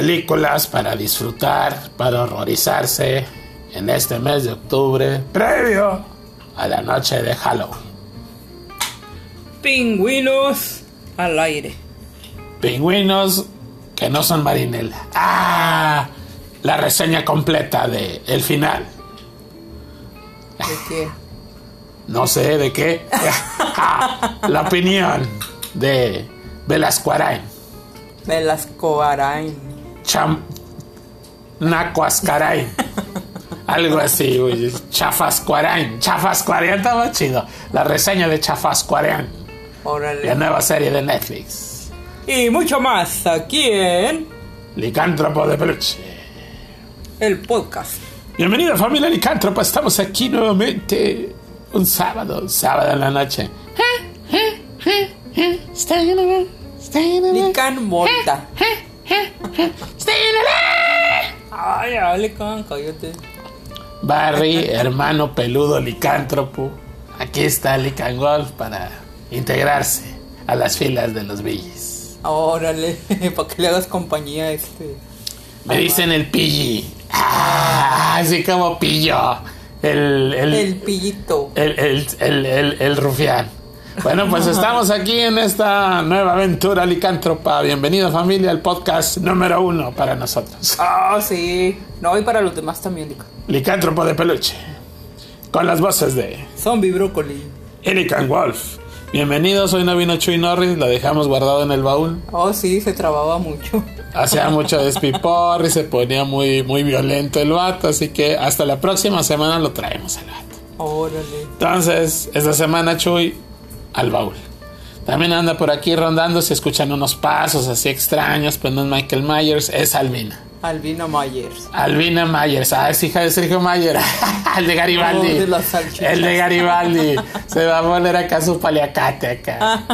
películas para disfrutar, para horrorizarse en este mes de octubre, previo a la noche de Halloween. Pingüinos al aire. Pingüinos que no son marinela. ¡Ah! La reseña completa de el final. ¿De qué? No sé de qué. la opinión de Velasco Arain. Velasco Arain. Cham... Nacuascarain. Algo así, güey. Chafascuarain. Chafascuarain estaba chido. La reseña de Chafascuarain. Órale. La nueva serie de Netflix. Y mucho más aquí en Licántropo de peluche. el podcast. Bienvenido familia Licántropo. Estamos aquí nuevamente. Un sábado. Sábado en la noche. Lican Volta. Ay, ya, Lican, cállate. Barry, hermano peludo licántropo. Aquí está Lican Golf para integrarse a las filas de los Billis. Órale, para que le hagas compañía a este. Me dicen el pilli. Ah, así como pillo. El, el, El pillito. el, el, el, el- el rufián. Bueno, pues estamos aquí en esta nueva aventura licántropa. Bienvenido familia al podcast número uno para nosotros. Ah, sí. No, y para los demás también, Lican. Licántropo de peluche. Con las voces de Zombie Brócoli. Elican Wolf. Bienvenidos, hoy no vino Chuy Norris, lo dejamos guardado en el baúl. Oh, sí, se trababa mucho. Hacía mucho despipor y se ponía muy, muy violento el vato, así que hasta la próxima semana lo traemos al vato. Órale. Entonces, esta semana Chuy al baúl. También anda por aquí rondando, se escuchan unos pasos así extraños, pues no es Michael Myers, es Albina. Albina Myers. Albina Myers, ah, es hija de Sergio Mayer, el de Garibaldi. Oh, de el de Garibaldi. Se va a poner acá su paliacate acá.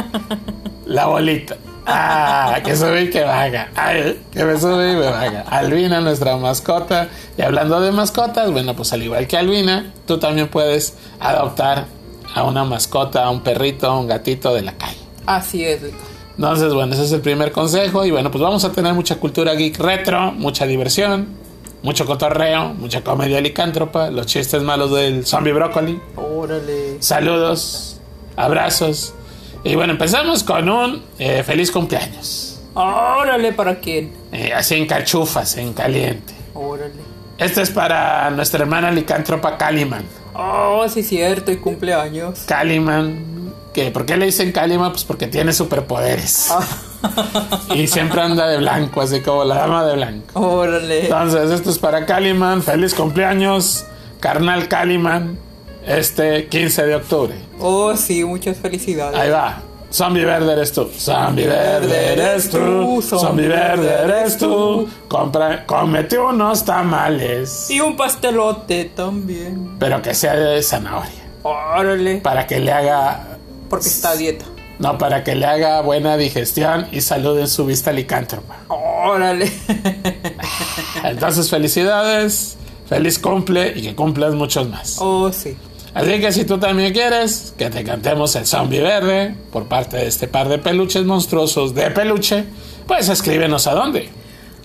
La bolita. Ah, que sube y que baja. Ay, que me sube y me baja. Albina, nuestra mascota. Y hablando de mascotas, bueno, pues al igual que Albina, tú también puedes adoptar a una mascota, a un perrito, a un gatito de la calle. Así es, Lican. Entonces, bueno, ese es el primer consejo. Y bueno, pues vamos a tener mucha cultura geek retro, mucha diversión, mucho cotorreo, mucha comedia licántropa, los chistes malos del zombie brócoli. Órale. Saludos, abrazos. Y bueno, empezamos con un eh, feliz cumpleaños. Órale, ¿para quién? Eh, así en cachufas, en caliente. Órale. Este es para nuestra hermana licántropa Caliman. Oh, sí, cierto, y cumpleaños. Caliman, que ¿por qué le dicen Caliman? Pues porque tiene superpoderes. y siempre anda de blanco, así como la dama de blanco. Órale. Entonces, esto es para Caliman. Feliz cumpleaños, carnal Caliman. Este 15 de octubre. Oh, sí, muchas felicidades. Ahí va. Zombie verde eres tú. Zombie verde eres tú. Zombie verde eres tú. Compra, cómete unos tamales. Y un pastelote también. Pero que sea de zanahoria. Órale. Para que le haga. Porque está a dieta. No, para que le haga buena digestión y salud en su vista licántropa. Órale. Entonces, felicidades. Feliz cumple y que cumplas muchos más. Oh, sí. Así que si tú también quieres que te cantemos el zombie verde por parte de este par de peluches monstruosos de peluche, pues escríbenos a dónde.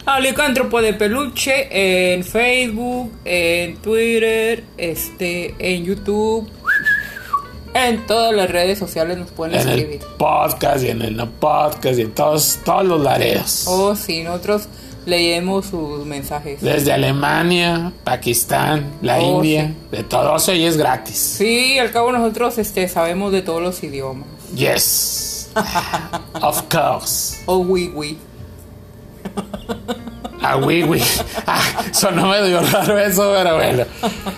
Alicántropo de peluche en Facebook, en Twitter, este, en YouTube. En todas las redes sociales nos pueden En el escribir. podcast y en el no podcast y en todos, todos los laredos. Oh, sí, nosotros leemos sus mensajes. Desde Alemania, Pakistán, la Oh, India, de todo eso y es gratis. Sí, al cabo nosotros este, sabemos de todos los idiomas. Yes. of course. Oh, oui, oui. Ah, oui, oui. Ah, sonó medio raro eso, pero bueno.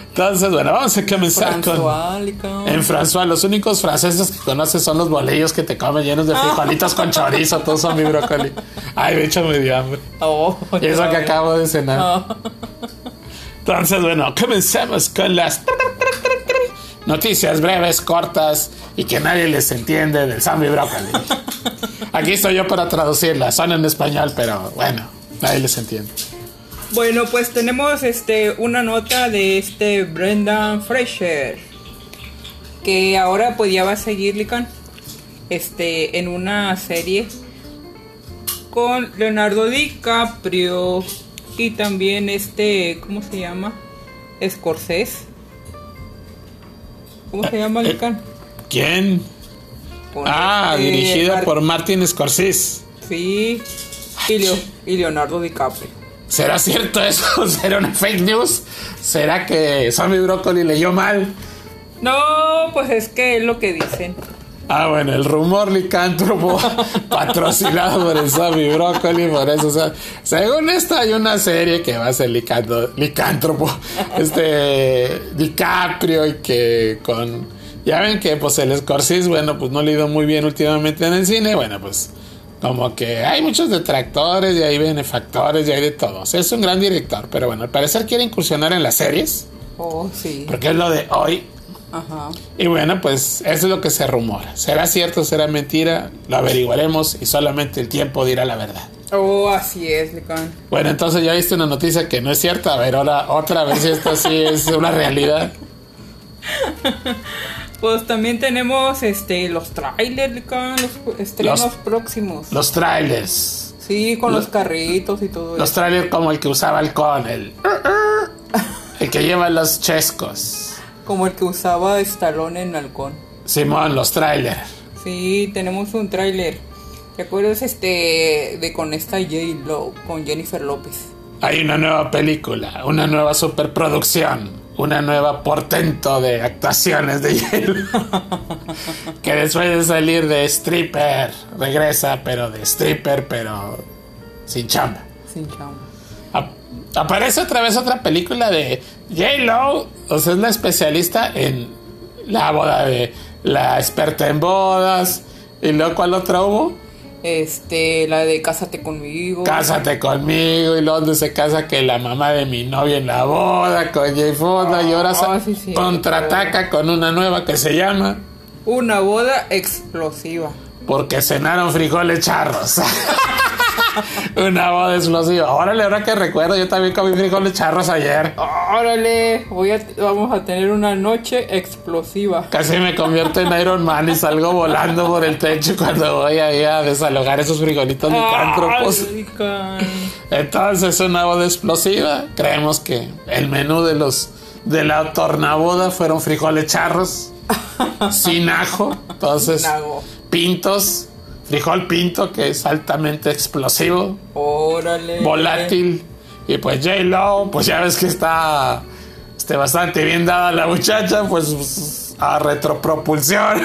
Entonces, bueno, vamos a comenzar con... François, Alicán. En François, los únicos franceses que conoces son los bolillos que te comen llenos de frijolitos con chorizo, todos son mi brócoli. Ay, de hecho me dio hambre. Oh, Y eso que acabo de cenar. Ah, Entonces, bueno, comencemos con las noticias breves, cortas y que nadie les entiende del zombie brócoli. Aquí estoy yo para traducirlas, son en español, pero bueno, nadie les entiende. Bueno, pues tenemos este una nota de este Brendan Fraser que ahora pues ya va a seguir Lican este en una serie con Leonardo DiCaprio y también este, ¿cómo se llama? Scorsese. ¿Cómo se llama, Lican? ¿Quién? Ah, este, dirigida por Martin Scorsese. Sí. Y, Leo- y Leonardo DiCaprio. ¿Será cierto eso? ¿Será una fake news? ¿Será que Sammy Broccoli leyó mal? No, pues es que es lo que dicen. Ah, bueno, el rumor licántropo patrocinado por el Sammy Broccoli, por eso, o sea, según esto hay una serie que va a ser licántropo, este, DiCaprio y que con, ya ven que pues el Scorsese, bueno, pues no le ha ido muy bien últimamente en el cine, bueno, pues como que hay muchos detractores y hay benefactores y hay de todos, es un gran director, pero bueno, al parecer quiere incursionar en las series, Oh, sí. porque es lo de hoy, Ajá. y bueno, pues eso es lo que se rumora. ¿Será cierto, será mentira? Lo averiguaremos y solamente el tiempo dirá la verdad. Oh, así es, Lican. Bueno, entonces ya viste una noticia que no es cierta. A ver, ahora otra vez si esto sí es una realidad. Pues también tenemos este los trailers, los estrenos Los- próximos. Los trailers. sí, con los, los- carritos y todo Los eso. trailers como el que usaba el con, el, el que lleva los chescos. Como el que usaba Stallone en Halcón. Simón, los trailers. Sí, tenemos un tráiler. ¿Te acuerdas este de con esta J Lo, con Jennifer López? Hay una nueva película, una nueva superproducción, una nueva portento de actuaciones de hielo. que después de salir de stripper, regresa, pero de stripper, pero sin chamba. Sin chamba. Ap- aparece otra vez otra película de J-Lo, o sea, es la especialista en la boda de la experta en bodas. ¿Y luego cuál otra hubo? Este, la de Cásate conmigo. Cásate conmigo y luego se casa que la mamá de mi novia en la boda con Jay Fonda y ahora Ah, sí, sí. contraataca con una nueva que se llama Una boda explosiva. Porque cenaron frijoles charros. una boda explosiva. Órale, ahora que recuerdo, yo también comí frijoles charros ayer. Órale, voy a, vamos a tener una noche explosiva. Casi me convierto en Iron Man y salgo volando por el techo cuando voy ahí a desalojar esos frijolitos licántropos. Entonces, una boda explosiva. Creemos que el menú de los de la tornaboda fueron frijoles charros sin ajo. Entonces, pintos, frijol pinto que es altamente explosivo, Órale. volátil. Y pues J-Lo, pues ya ves que está este, bastante bien dada la muchacha, pues a retropropulsión.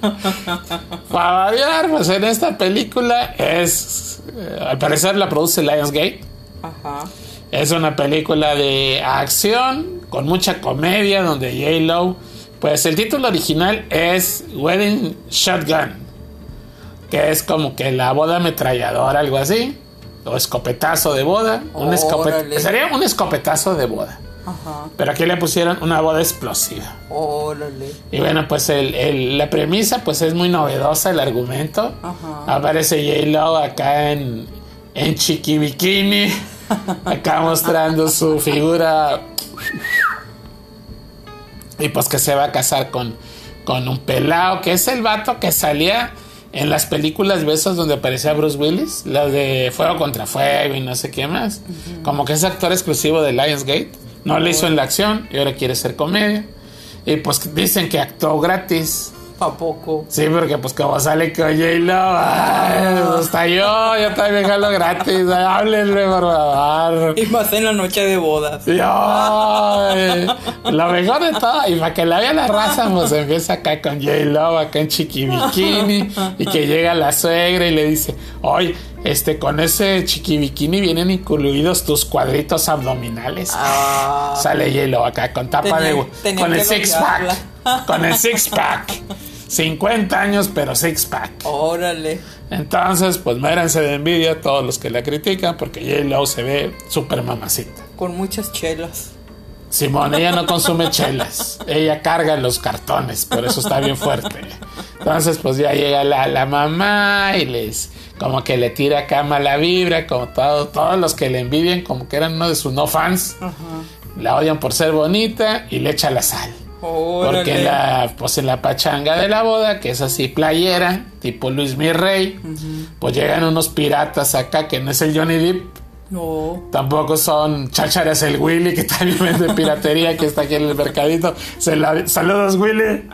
Para variar, pues en esta película es, eh, al parecer la produce Lionsgate. Ajá. Es una película de acción con mucha comedia donde J-Lo, pues el título original es Wedding Shotgun, que es como que la boda ametralladora, algo así, o escopetazo de boda, un escopet- sería un escopetazo de boda, Ajá. pero aquí le pusieron una boda explosiva. Órale. Y bueno, pues el- el- la premisa pues es muy novedosa el argumento. Ajá. Aparece J-Lo acá en, en chiqui bikini, acá mostrando su figura. Y pues que se va a casar con, con un pelao, que es el vato que salía en las películas besos donde aparecía Bruce Willis, las de Fuego contra Fuego y no sé qué más. Como que es actor exclusivo de Lionsgate. No le hizo en la acción y ahora quiere ser comedia. Y pues dicen que actuó gratis. ¿A poco? Sí, porque pues como sale con J-Lo, hasta yo, yo también jalo gratis. Háblenme, por favor. Y más en la noche de bodas. Ay, lo mejor de todo, y para que la vea la raza, pues empieza acá con J-Lo, acá en chiqui bikini, y que llega la suegra y le dice, oye, este, con ese chiqui bikini vienen incluidos tus cuadritos abdominales. Ah. Sale J-Lo acá con tapa Tenía- de... tenía con el six pack. Con el six pack. 50 años, pero six pack. Órale. Entonces, pues muéranse de envidia todos los que la critican porque J-Lo se ve súper mamacita. Con muchas chelas. Simón, ella no consume chelas, ella carga los cartones, por eso está bien fuerte. Entonces, pues ya llega la, la mamá y les, como que le tira cama la vibra, como todo, todos los que le envidian, como que eran uno de sus no fans, la odian por ser bonita y le echa la sal. Porque en la, pues en la pachanga de la boda, que es así playera, tipo Luis Mirrey, pues llegan unos piratas acá, que no es el Johnny Depp, No. tampoco son chácharas el Willy, que también vende piratería, que está aquí en el mercadito. Se la- saludos Willy,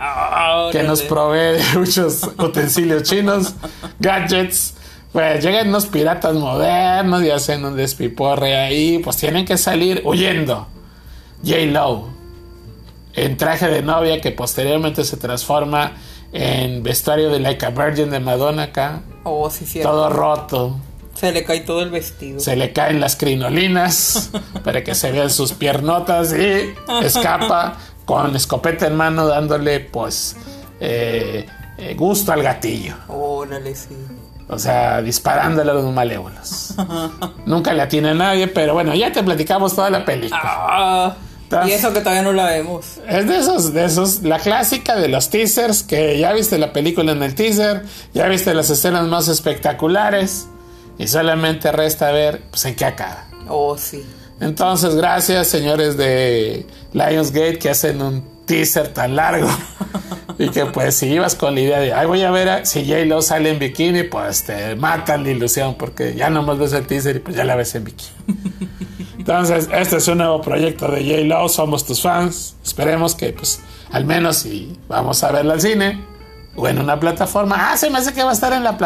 que nos provee de muchos utensilios chinos, gadgets. Pues llegan unos piratas modernos y hacen un despiporre ahí, pues tienen que salir huyendo. J-Lo, en traje de novia que posteriormente se transforma en vestuario de Like a Virgin de Madonna acá, Oh, sí, cierto. todo roto. Se le cae todo el vestido. Se le caen las crinolinas para que se vean sus piernotas y escapa con escopeta en mano dándole pues eh, eh, gusto al gatillo. Órale, sí. O sea, disparándole a los malévolos. Nunca le atiene a nadie, pero bueno, ya te platicamos toda la película. Ah, y eso que todavía no la vemos. Es de esos, de esos, la clásica de los teasers, que ya viste la película en el teaser, ya viste las escenas más espectaculares, y solamente resta ver pues, en qué acaba. Oh, sí. Entonces, gracias, señores de Lionsgate, que hacen un teaser tan largo. y que, pues, si ibas con la idea de, ay, voy a ver a- si J-Lo sale en bikini, pues te matan la ilusión, porque ya nomás ves el teaser y pues ya la ves en bikini. Entonces, este es un nuevo proyecto de J-Lo, somos tus fans. Esperemos que, pues, al menos si vamos a verla al cine o en una plataforma. Ah, se me hace que va a estar en la.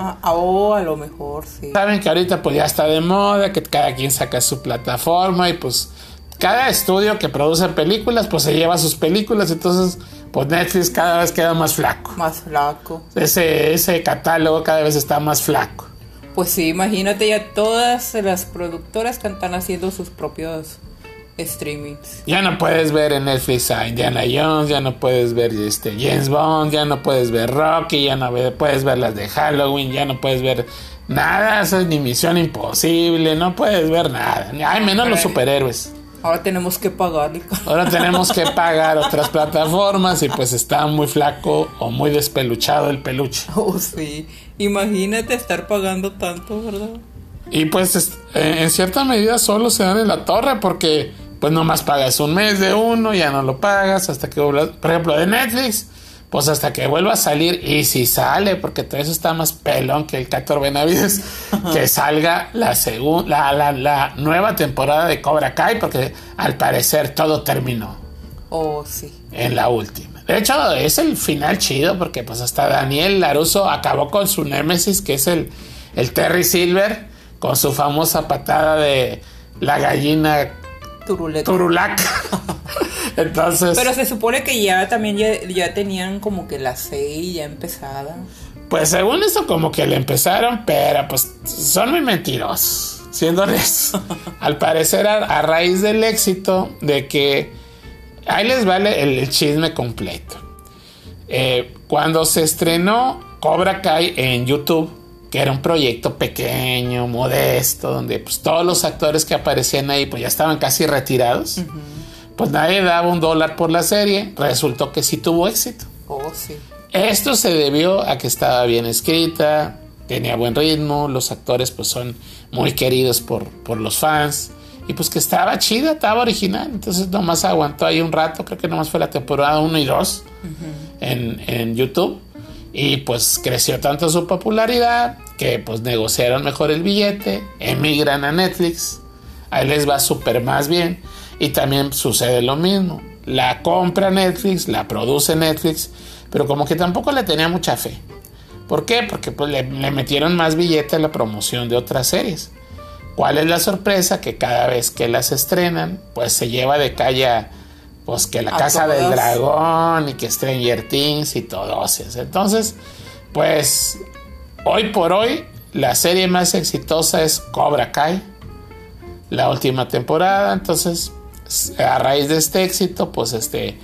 Ah, ah, oh, a lo mejor, sí. Saben que ahorita pues ya está de moda, que cada quien saca su plataforma y pues cada estudio que produce películas pues se lleva sus películas, entonces pues Netflix cada vez queda más flaco. Más flaco. Ese, ese catálogo cada vez está más flaco. Pues sí, imagínate ya todas las productoras que están haciendo sus propios streamings. Ya no puedes ver en Netflix a Indiana Jones, ya no puedes ver este James Bond, ya no puedes ver Rocky, ya no puedes ver las de Halloween, ya no puedes ver nada, eso es ni Misión Imposible, no puedes ver nada, ay menos los superhéroes. Ahora tenemos que pagarle. Ahora tenemos que pagar otras plataformas y pues está muy flaco o muy despeluchado el peluche. Oh, sí. Imagínate estar pagando tanto, ¿verdad? Y pues es- eh, en cierta medida solo se dan en la torre porque pues nomás pagas un mes de uno, ya no lo pagas hasta que por ejemplo de Netflix, pues hasta que vuelva a salir y si sale, porque todo eso está más pelón que el Cator Benavides, que salga la, segun- la, la, la nueva temporada de Cobra Kai porque al parecer todo terminó. Oh, sí. en la última. De hecho, es el final chido porque pues hasta Daniel Laruso acabó con su némesis, que es el, el Terry Silver, con su famosa patada de la gallina Turuleta. Turulac. Entonces, Pero se supone que ya también ya, ya tenían como que la serie ya empezada. pues según eso como que le empezaron, pero pues son muy mentirosos, siendo honestos. Al parecer a, a raíz del éxito de que ahí les vale el, el chisme completo. Eh, cuando se estrenó Cobra Kai en YouTube, que era un proyecto pequeño, modesto, donde pues, todos los actores que aparecían ahí pues ya estaban casi retirados, pues nadie daba un dólar por la serie, resultó que sí tuvo éxito. Oh, sí. Esto se debió a que estaba bien escrita, tenía buen ritmo, los actores pues son muy queridos por, por los fans y pues que estaba chida, estaba original, entonces nomás aguantó ahí un rato, creo que nomás fue la temporada 1 y 2 en, en YouTube y pues creció tanto su popularidad que pues negociaron mejor el billete, emigran a Netflix, ahí les va súper más bien y también sucede lo mismo, la compra Netflix, la produce Netflix, pero como que tampoco le tenía mucha fe. ¿Por qué? Porque pues, le, le metieron más billete a la promoción de otras series. ¿Cuál es la sorpresa? Que cada vez que las estrenan, pues se lleva de calle pues que la A Casa del. Dragón y que Stranger Things y todo eso. Entonces, pues hoy por hoy la serie más exitosa es Cobra Kai, la última temporada. Entonces, a raíz de este éxito, pues este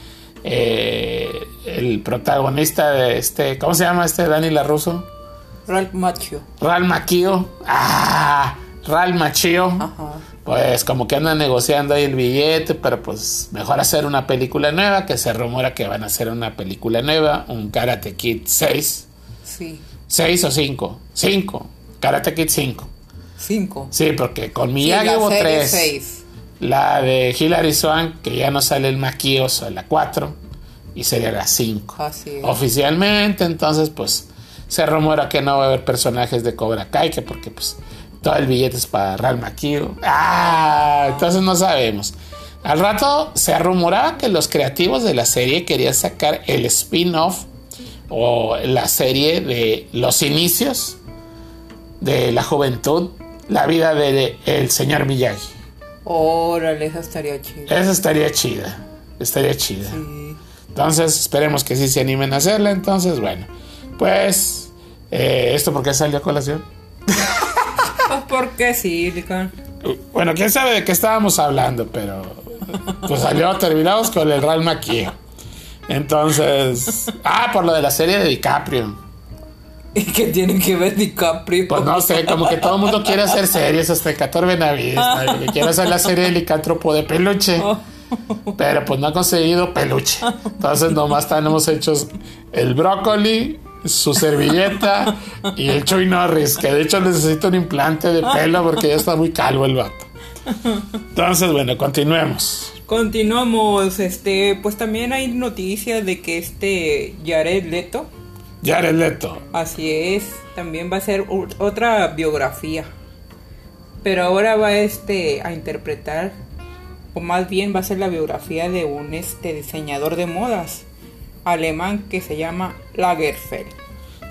eh, el protagonista de este, ¿cómo se llama este Dani Laruso? Ralph Macchio. Ral Maquio. Ah, Ral Machio. Ajá. Pues como que andan negociando ahí el billete, pero pues mejor hacer una película nueva, que se rumora que van a hacer una película nueva, un Karate Kid 6. Sí. 6 o 5. 5. Karate Kid 5. Cinco. Sí, porque con Sí, Miyagi la hubo serie 3. La de Hilary Swank, que ya no sale el maquioso, la 4, y sería la 5. Así es. Oficialmente, entonces, pues, se rumora que no va a haber personajes de Cobra Kai, que porque, pues, todo el billete es para Real Maquio. Ah, entonces no sabemos. Al rato se rumoraba que los creativos de la serie querían sacar el spin-off o la serie de los inicios de la juventud, la vida del el señor Miyagi. Órale, esa estaría chida. Esa estaría chida. Estaría chida. Sí. Entonces, esperemos que sí se animen a hacerla. Entonces, bueno, pues, eh, ¿esto por qué salió a colación? Pues porque sí, Lican. Bueno, quién sabe de qué estábamos hablando, pero pues salió terminados con el Real Maquia. Entonces, ah, por lo de la serie de DiCaprio. ¿Y qué tiene que ver DiCaprio? Pues no sé, como que todo el mundo quiere hacer series, hasta Cator Benavides, ¿no? que quiere hacer la serie de licántropo de peluche. Pero pues no ha conseguido peluche. Entonces nomás tenemos hechos el brócoli, su servilleta y el Chuy Norris, que de hecho necesita un implante de pelo porque ya está muy calvo el vato. Entonces, bueno, continuemos. Continuamos, este, pues también hay noticias de que este Jared Leto, Jared Leto. así es, también va a ser otra biografía. Pero ahora va este a interpretar, o más bien va a ser la biografía de un este diseñador de modas alemán que se llama Lagerfeld.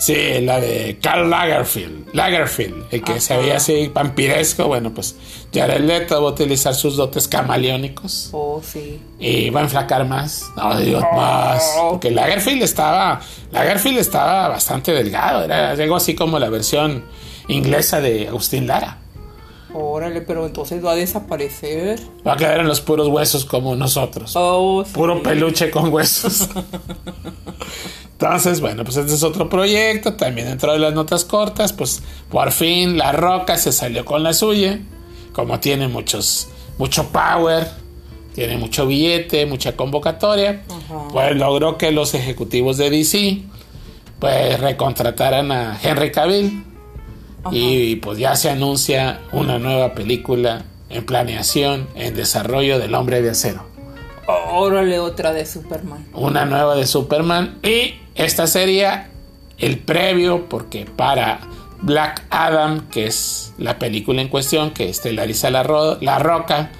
Sí, la de Karl Lagerfeld. Lagerfeld, el que se veía así vampiresco. Bueno, pues Jared Leto va a utilizar sus dotes camaleónicos. Oh, sí. Y va a enflacar más. No, digo más. Porque Lagerfeld estaba. Lagerfeld estaba bastante delgado. Era algo así como la versión inglesa de Agustín Lara. Órale, pero entonces va a desaparecer. Va a quedar en los puros huesos como nosotros. Oh, sí. Puro peluche con huesos. Entonces, bueno, pues este es otro proyecto. También dentro de las notas cortas, pues por fin La Roca se salió con la suya. Como tiene muchos, mucho power, tiene mucho billete, mucha convocatoria, Ajá. pues logró que los ejecutivos de DC pues recontrataran a Henry Cavill. Y pues ya se anuncia una nueva película en planeación, en desarrollo del Hombre de Acero. Órale, otra de Superman. una nueva de Superman. Y esta sería el previo porque para Black Adam que es la película en cuestión que estelariza la, Ro- la Roca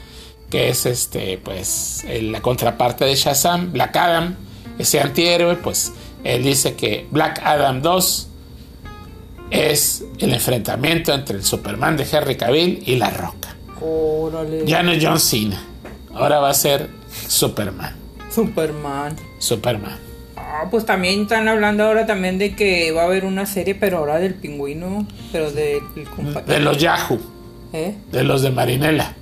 que es este pues la contraparte de Shazam Black Adam ese antihéroe pues él dice que Black Adam 2 es el enfrentamiento entre el Superman de Henry Cavill y la Roca Órale. ya no es John Cena ahora va a ser Superman Superman. Superman Ah, pues también están hablando ahora también de que va a haber una serie, pero ahora del pingüino, pero del compa- de los Yahoo ¿Eh? de los de Marinela,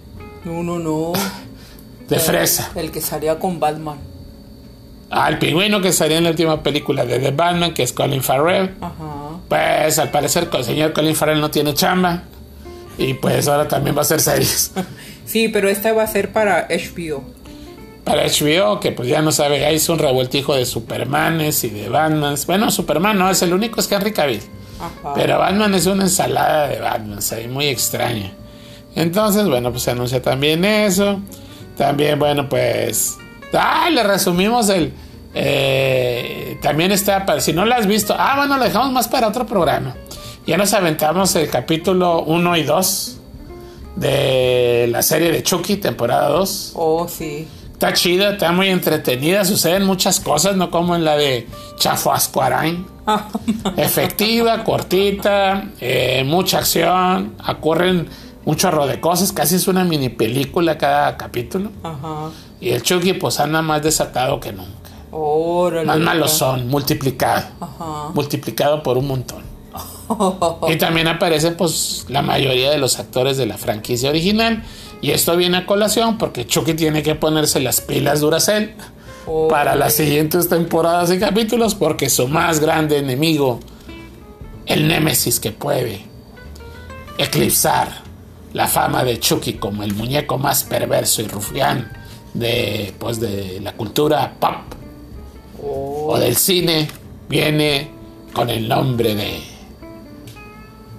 No, no, no. de Fresa. El que salía con Batman. Ah, el pingüino que salía en la última película de The Batman, que es Colin Farrell. Ajá. Pues al parecer el señor Colin Farrell no tiene chamba. Y pues ahora también va a hacer series. Sí, pero esta va a ser para HBO. Para HBO, que pues ya no sabe, ya hizo un revueltijo de Supermanes y de Batmans. Bueno, Superman no es el único, es Henry Cavill. Ajá. Pero Batman es una ensalada de Batman, ahí muy extraña. Entonces, bueno, pues se anuncia también eso. También, bueno, pues. Ah, le resumimos el. Eh, también está, para si no lo has visto. Ah, bueno, lo dejamos más para otro programa. Ya nos aventamos el capítulo 1 y 2 de la serie de Chucky, temporada 2. Oh, sí. Está chida, está muy entretenida, suceden muchas cosas, no como en la de Chafo Ascuarain. Efectiva, cortita, eh, mucha acción, ocurren un chorro de cosas, casi es una mini película cada capítulo. Ajá. Y el Chucky pues anda más desatado que nunca. Órale. Más malosón, multiplicado. Ajá. Multiplicado por un montón. Y también aparecen pues la mayoría de los actores de la franquicia original. Y esto viene a colación porque Chucky tiene que ponerse las pilas Duracell Oh, para las siguientes temporadas y capítulos porque su más grande enemigo, el némesis que puede eclipsar la fama de Chucky como el muñeco más perverso y rufián de, pues, de la cultura pop oh, o del cine, viene con el nombre de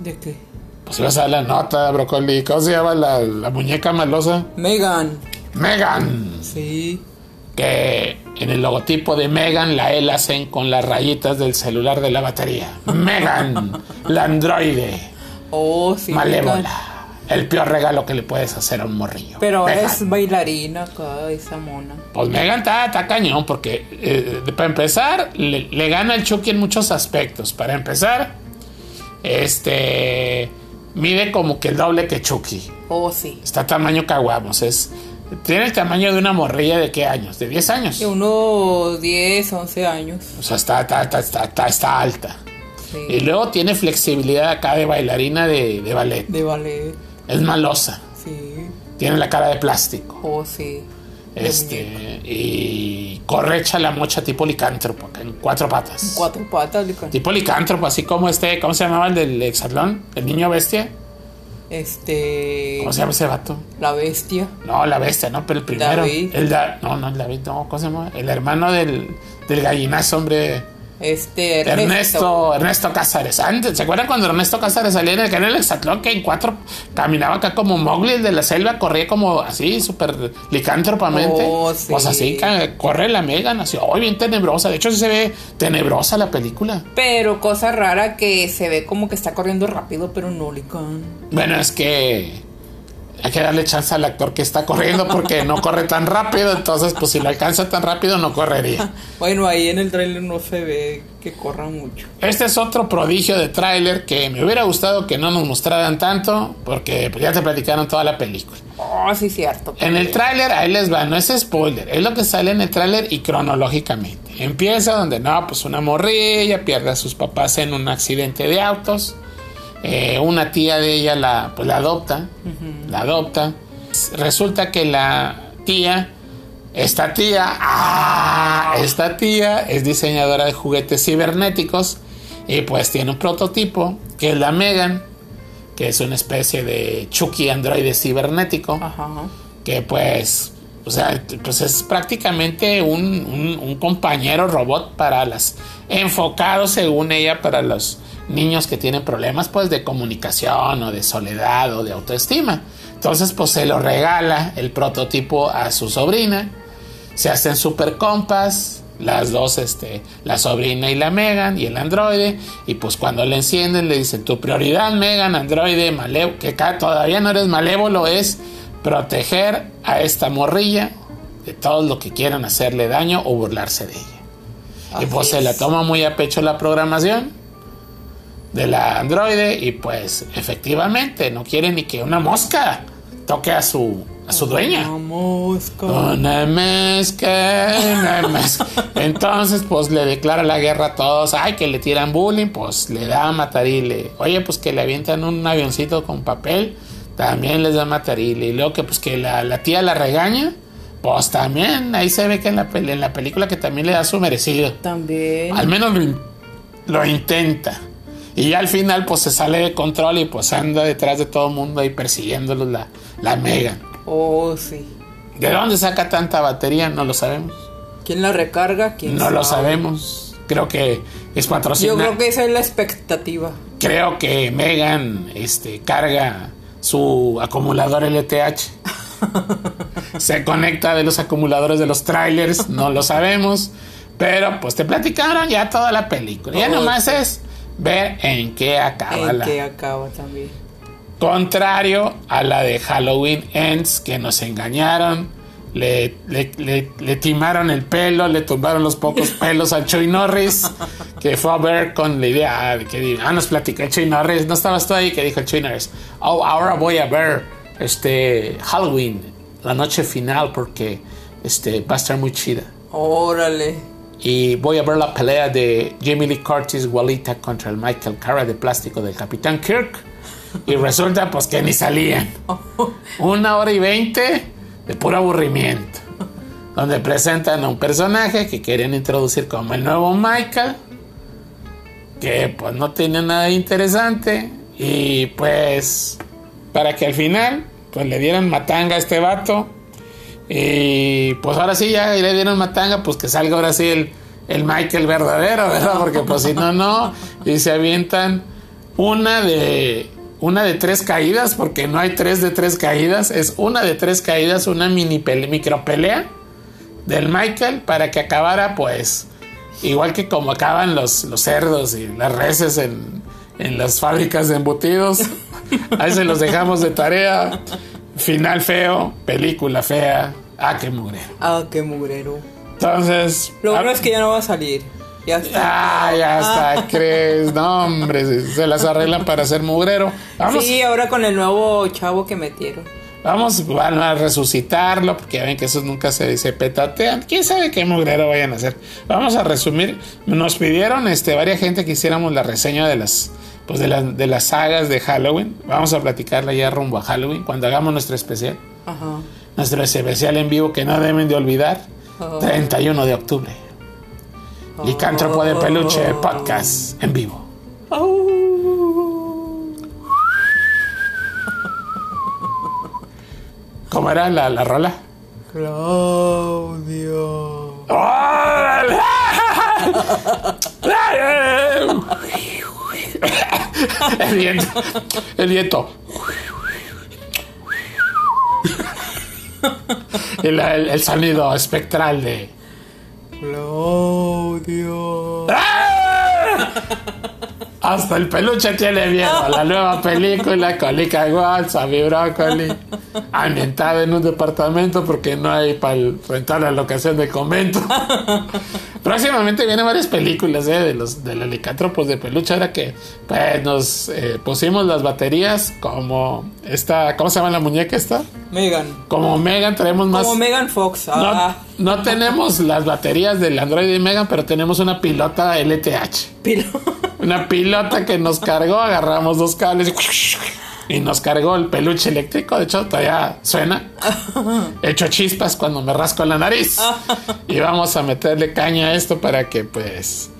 ¿De qué? Pues ibas a la nota, brócoli. ¿Cómo se llama la, la muñeca malosa? Megan. Megan. Sí. Que en el logotipo de Megan la E la hacen con las rayitas del celular de la batería. Megan, la androide. Oh, sí. Megan. El peor regalo que le puedes hacer a un morrillo. Pero ahora Megan. es bailarina acá, esa mona. Pues Megan está, está cañón porque eh, para empezar le, le gana el Chucky en muchos aspectos. Para empezar, este mide como que el doble que Chucky. Oh, sí. Está tamaño caguamos. Es, tiene el tamaño de una morrilla de qué años? De 10 años. De unos 10, 11 años. O sea, está, está, está, está, está- está alta. Sí. Y luego tiene flexibilidad acá de bailarina de, de ballet. De ballet. Es malosa. Sí. Tiene la cara de plástico. Oh, sí. Este, y corre hecha la mocha tipo licántropo, en cuatro patas. Cuatro patas, Lican. Tipo licántropo, así como este, ¿cómo se llamaba el del hexatlón? ¿El niño bestia? Este. ¿Cómo se llama ese vato? La bestia. No, la bestia, no, pero el primero. David. El da, no, no, el David, no, ¿cómo se llama? El hermano del, del gallinazo, hombre. Este. Ernesto. Ernesto, Ernesto Cázares. Antes, ¿se acuerdan cuando Ernesto Cázares salía en el canal del Hexatlón que en cuatro caminaba acá como Mowgli de la selva, corría como así, súper licántropamente? Oh, sí. Pues así corre la Megan, así, hoy bien tenebrosa. De hecho, sí se ve tenebrosa la película. Pero cosa rara que se ve como que está corriendo rápido, pero no, Lican. Bueno, es que hay que darle chance al actor que está corriendo porque no corre tan rápido. Entonces, pues si lo alcanza tan rápido, no correría. Bueno, ahí en el trailer no se ve que corra mucho. Este es otro prodigio de tráiler que me hubiera gustado que no nos mostraran tanto porque pues, ya te platicaron toda la película. Oh, sí, cierto. En el tráiler, ahí les va, no es spoiler, es lo que sale en el tráiler y cronológicamente. Empieza donde no, pues una morrilla pierde a sus papás en un accidente de autos. Eh, una tía de ella la, pues, la adopta, la adopta. Resulta que la tía, esta tía, ¡ah! esta tía es diseñadora de juguetes cibernéticos y pues tiene un prototipo que es la Megan, que es una especie de Chucky androide cibernético que pues, o sea, pues es prácticamente un, un- compañero robot para las, enfocado según ella para los niños que tienen problemas pues de comunicación o de soledad o de autoestima. Entonces pues se lo regala el prototipo a su sobrina, se hacen super compas, las dos, este, la sobrina y la Megan y el androide, y pues cuando le encienden le dicen, tu prioridad Megan, androide, malévolo, que todavía no eres malévolo, es proteger a esta morrilla de todo lo que quieran hacerle daño o burlarse de ella. y pues se la toma muy a pecho la programación de la androide y pues efectivamente no quiere ni que una mosca toque a su, a su dueña. Una mosca. Una mezca, una mezca. Entonces, pues le declara la guerra a todos. Ay, que le tiran bullying, pues le da a matarile. Oye, pues que le avientan un avioncito con papel, también les da matarile. Y luego que pues que la, la tía la regaña, pues también ahí se ve que en la, en la película que también le da su merecido. También. Al menos lo, lo intenta. Y ya al final pues se sale de control y pues anda detrás de todo el mundo ahí persiguiéndolos la, la Megan. Oh, sí. ¿De dónde saca tanta batería? No lo sabemos. ¿Quién la recarga? ¿Quién No lo sabe? sabemos. Creo que es Yo patrocinado. creo que esa es la expectativa. Creo que Megan este, carga su acumulador LTH. Se conecta de los acumuladores de los trailers, no lo sabemos. Pero pues te platicaron ya toda la película. Ya nomás es ver en qué acaba En la. que acaba también. Contrario a la de Halloween Ends, que nos engañaron, le, le- le- le timaron el pelo, le tumbaron los pocos pelos a Chuy Norris, que fue a ver con la idea ah, de que ah, nos platicó Chuy Norris, no estabas tú ahí, que dijo Chuy Norris, oh, ahora voy a ver este Halloween, la noche final, porque este, va a estar muy chida. Órale. Y voy a ver la pelea de Jamie Lee Curtis Walita contra el Michael Cara de plástico del Capitán Kirk. Y resulta pues que ni salían. Una hora y veinte de puro aburrimiento. Donde presentan a un personaje que querían introducir como el nuevo Michael. Que pues no tiene nada interesante. Y pues para que al final pues le dieran matanga a este vato. Y pues ahora sí ya le dieron matanga, pues que salga ahora sí el, el Michael verdadero, ¿verdad? Porque pues si no, no. Y se avientan una de una de tres caídas, porque no hay tres de tres caídas, es una de tres caídas, una mini pele, micro pelea del Michael para que acabara, pues, igual que como acaban los, los cerdos y las reses en, en las fábricas de embutidos. Ahí se los dejamos de tarea. Final feo, película fea. Ah, qué mugrero. Ah, qué mugrero. Entonces. Lo bueno ah, es que ya no va a salir. Ya está. Ah, ya está, crees. No, hombre, se, se las arreglan para hacer mugrero. Vamos, Sí, ahora con el nuevo chavo que metieron. vamos van a resucitarlo, porque ya ven que esos nunca se, se petatean. ¿Quién sabe qué mugrero vayan a hacer? Vamos a resumir. Nos pidieron este, varias gente que hiciéramos la reseña de las, pues de, las de las sagas de Halloween. Vamos a platicarla ya rumbo a Halloween, cuando hagamos nuestro especial. Ajá. Nuestro especial en vivo que no deben de olvidar. Oh. 31 de octubre. Licántropo de Peluche Podcast en vivo. ¿Cómo era la, la rola? Claudio. El viento. El viento. El, el- el sonido espectral de. Claudio. ¡Ah! Hasta el peluche tiene miedo la nueva película Colica igual, Sammy Broccoli, ambientada en un departamento porque no hay para rentar la locación del convento. Próximamente vienen varias películas eh, de los de los licántropos de peluche. Ahora que pues, nos eh, pusimos las baterías como esta, ¿cómo se llama la muñeca esta? Megan. Como Megan traemos más. Como Megan Fox. No, Ah, no tenemos las baterías del Android y Megan, pero tenemos una pilota LTH. pilo. Una pilota que nos cargó, agarramos dos cables y nos cargó el peluche eléctrico. De hecho, todavía suena. Hecho chispas cuando me rasco la nariz. Y vamos a meterle caña a esto para que pues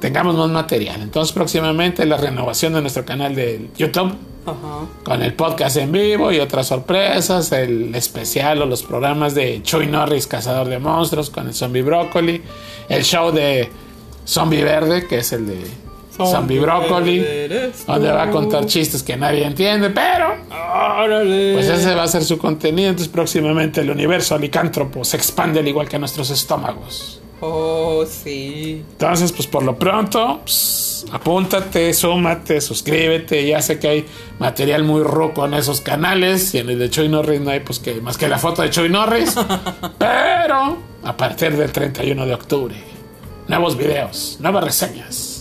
tengamos más material. Entonces próximamente la renovación de nuestro canal de YouTube Ajá. con el podcast en vivo y otras sorpresas, el especial o los programas de Chuy Norris, Cazador de Monstruos, con el Zombie Brócoli, el show de Zombie Verde, que es el de Zombie Brócoli, eres donde va a contar chistes que nadie entiende, pero Órale. pues ese va a ser su contenido, entonces próximamente el universo alicántropo se expande al igual que nuestros estómagos. Oh, sí. Entonces, pues por lo pronto, pues, apúntate, súmate, suscríbete. Ya sé que hay material muy ruco en esos canales. Y en el de Chuy Norris no hay pues que más que la foto de Chuy Norris. Pero a partir del 31 de octubre, nuevos videos, nuevas reseñas,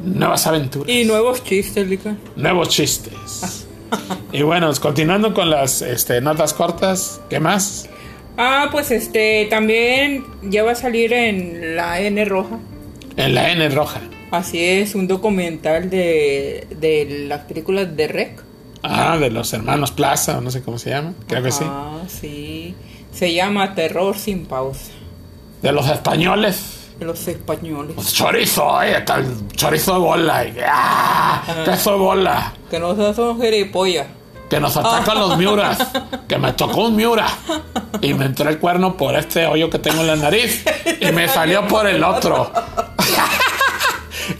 nuevas aventuras, Y nuevos chistes, Lica. nuevos chistes. Y bueno, continuando con las este, notas cortas, ¿qué más? Ah, pues este, también ya va a salir en la N roja. En la N roja. Así es, un documental de, de las películas de Rec. Ah, de los hermanos Plaza, o no sé cómo se llama. Creo que sí. Ah, sí. Se llama Terror sin pausa. De los españoles. Los españoles. Pues chorizo, eh, tal chorizo de bola. y- ¡Ah! Queso de bola. Que no seas un gilipollas. Que nos atacan los miuras. Que me tocó un miura. Y me entró el cuerno por este hoyo que tengo en la nariz. Y me salió por el otro.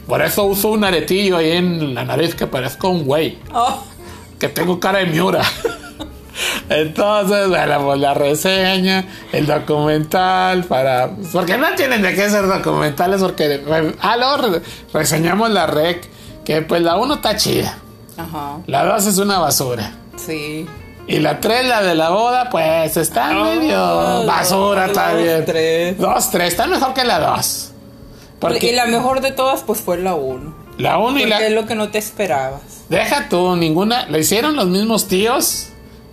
Por eso uso un aretillo ahí en la nariz que parezco un güey. Que tengo cara de miura. Entonces, bueno, pues la reseña, el documental, para. Porque no tienen de qué ser documentales, porque. Ah, luego re- reseñamos la rec, que pues la 1 está chida. Ajá, La 2 es una basura. sí. Y la 3, la de la boda, pues está medio basura dos, también. tres. 2, 3, está mejor que la 2. Porque Y la mejor de todas, pues fue la 1. la 1 y Porque la. es lo que no te esperabas. Deja tú, ninguna. Lo hicieron los mismos tíos.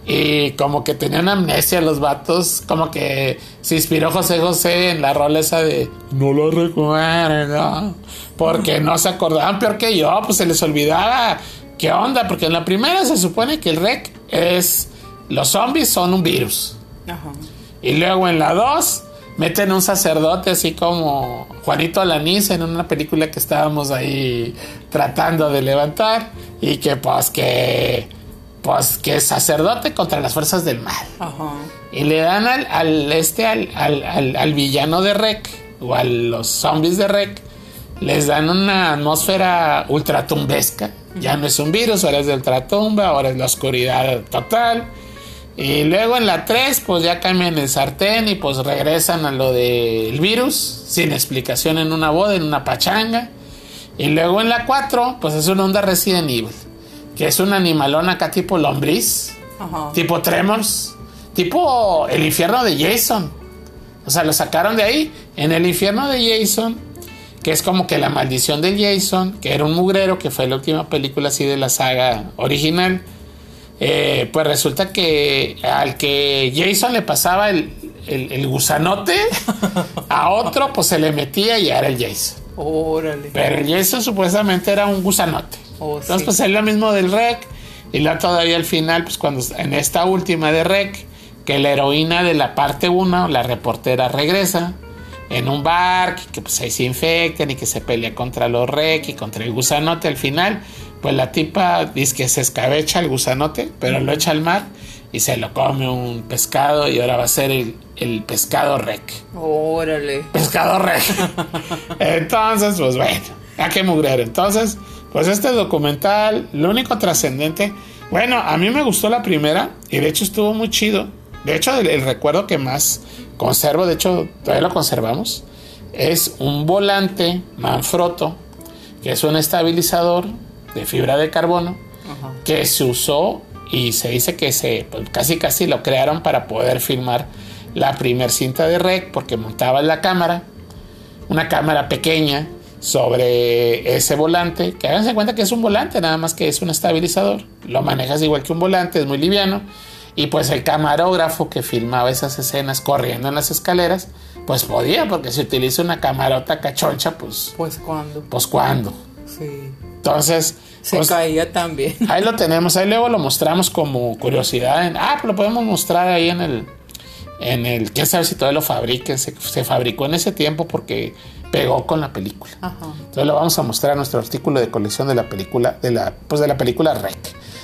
Y como que tenían amnesia los vatos. Como que se inspiró José José en la rola esa de. No lo recuerdo. Porque no se acordaban peor que yo. Pues se les olvidaba. ¿Qué onda? Porque en la primera se supone que el rec es. Los zombies son un virus. Ajá. Y luego en la 2 meten un sacerdote así como Juanito Alaniz en una película que estábamos ahí tratando de levantar y que pues que pues que es sacerdote contra las fuerzas del mal. Ajá. Y le dan al, al este al, al- al- villano de Rec o a los zombies de Rec les dan una atmósfera ultratumbesca Ya no es un virus, ahora es de ultratumba, ahora es la oscuridad total. Y luego en la 3, pues ya cambian el sartén y pues regresan a lo del virus, sin explicación en una boda, en una pachanga. Y luego en la 4, pues es una onda Resident Evil, que es un animalón acá tipo lombriz, Ajá. tipo Tremors, tipo el infierno de Jason. O sea, lo sacaron de ahí. En el infierno de Jason, que es como que la maldición del Jason, que era un mugrero, que fue la última película así de la saga original. eh, pues resulta que al que Jason le pasaba el, el- el gusanote, a otro pues se le metía y era el Jason. Órale. Pero el Jason supuestamente era un gusanote. Oh, Entonces, sí. pues es lo mismo del rec. Y luego todavía al final, pues cuando en esta última de rec, que la heroína de la parte 1, la reportera regresa en un bar, que, que, pues ahí se infectan y que se pelea contra los rec y contra el gusanote. Al final, pues la tipa dice que se escabecha el gusanote, pero lo echa al mar y se lo come un pescado y ahora va a ser el, el pescado rec. Órale. Pescado rey. Entonces, pues bueno, a qué mugrero. Entonces, pues este documental, lo único trascendente, bueno, a mí me gustó la primera y de hecho estuvo muy chido. De hecho, el, el recuerdo que más conservo, de hecho, todavía lo conservamos, es un volante Manfrotto, que es un estabilizador de fibra de carbono Ajá. que se usó y se dice que se pues, casi casi lo crearon para poder filmar la primer cinta de rec porque montaba la cámara una cámara pequeña sobre ese volante que háganse cuenta que es un volante nada más que es un estabilizador lo manejas igual que un volante es muy liviano y pues el camarógrafo que filmaba esas escenas corriendo en las escaleras pues podía porque si utiliza una camarota cachoncha pues Pues cuando. pues cuándo Sí. entonces Se pues, caía también. Ahí lo tenemos, ahí luego lo mostramos como curiosidad. En, ah, pues lo podemos mostrar ahí en el, en el, quién sabe si todavía lo fabriquen. Se, se fabricó en ese tiempo porque pegó con la película. Ajá. Entonces lo vamos a mostrar en nuestro artículo de colección de la película, de la, pues de la película Rec.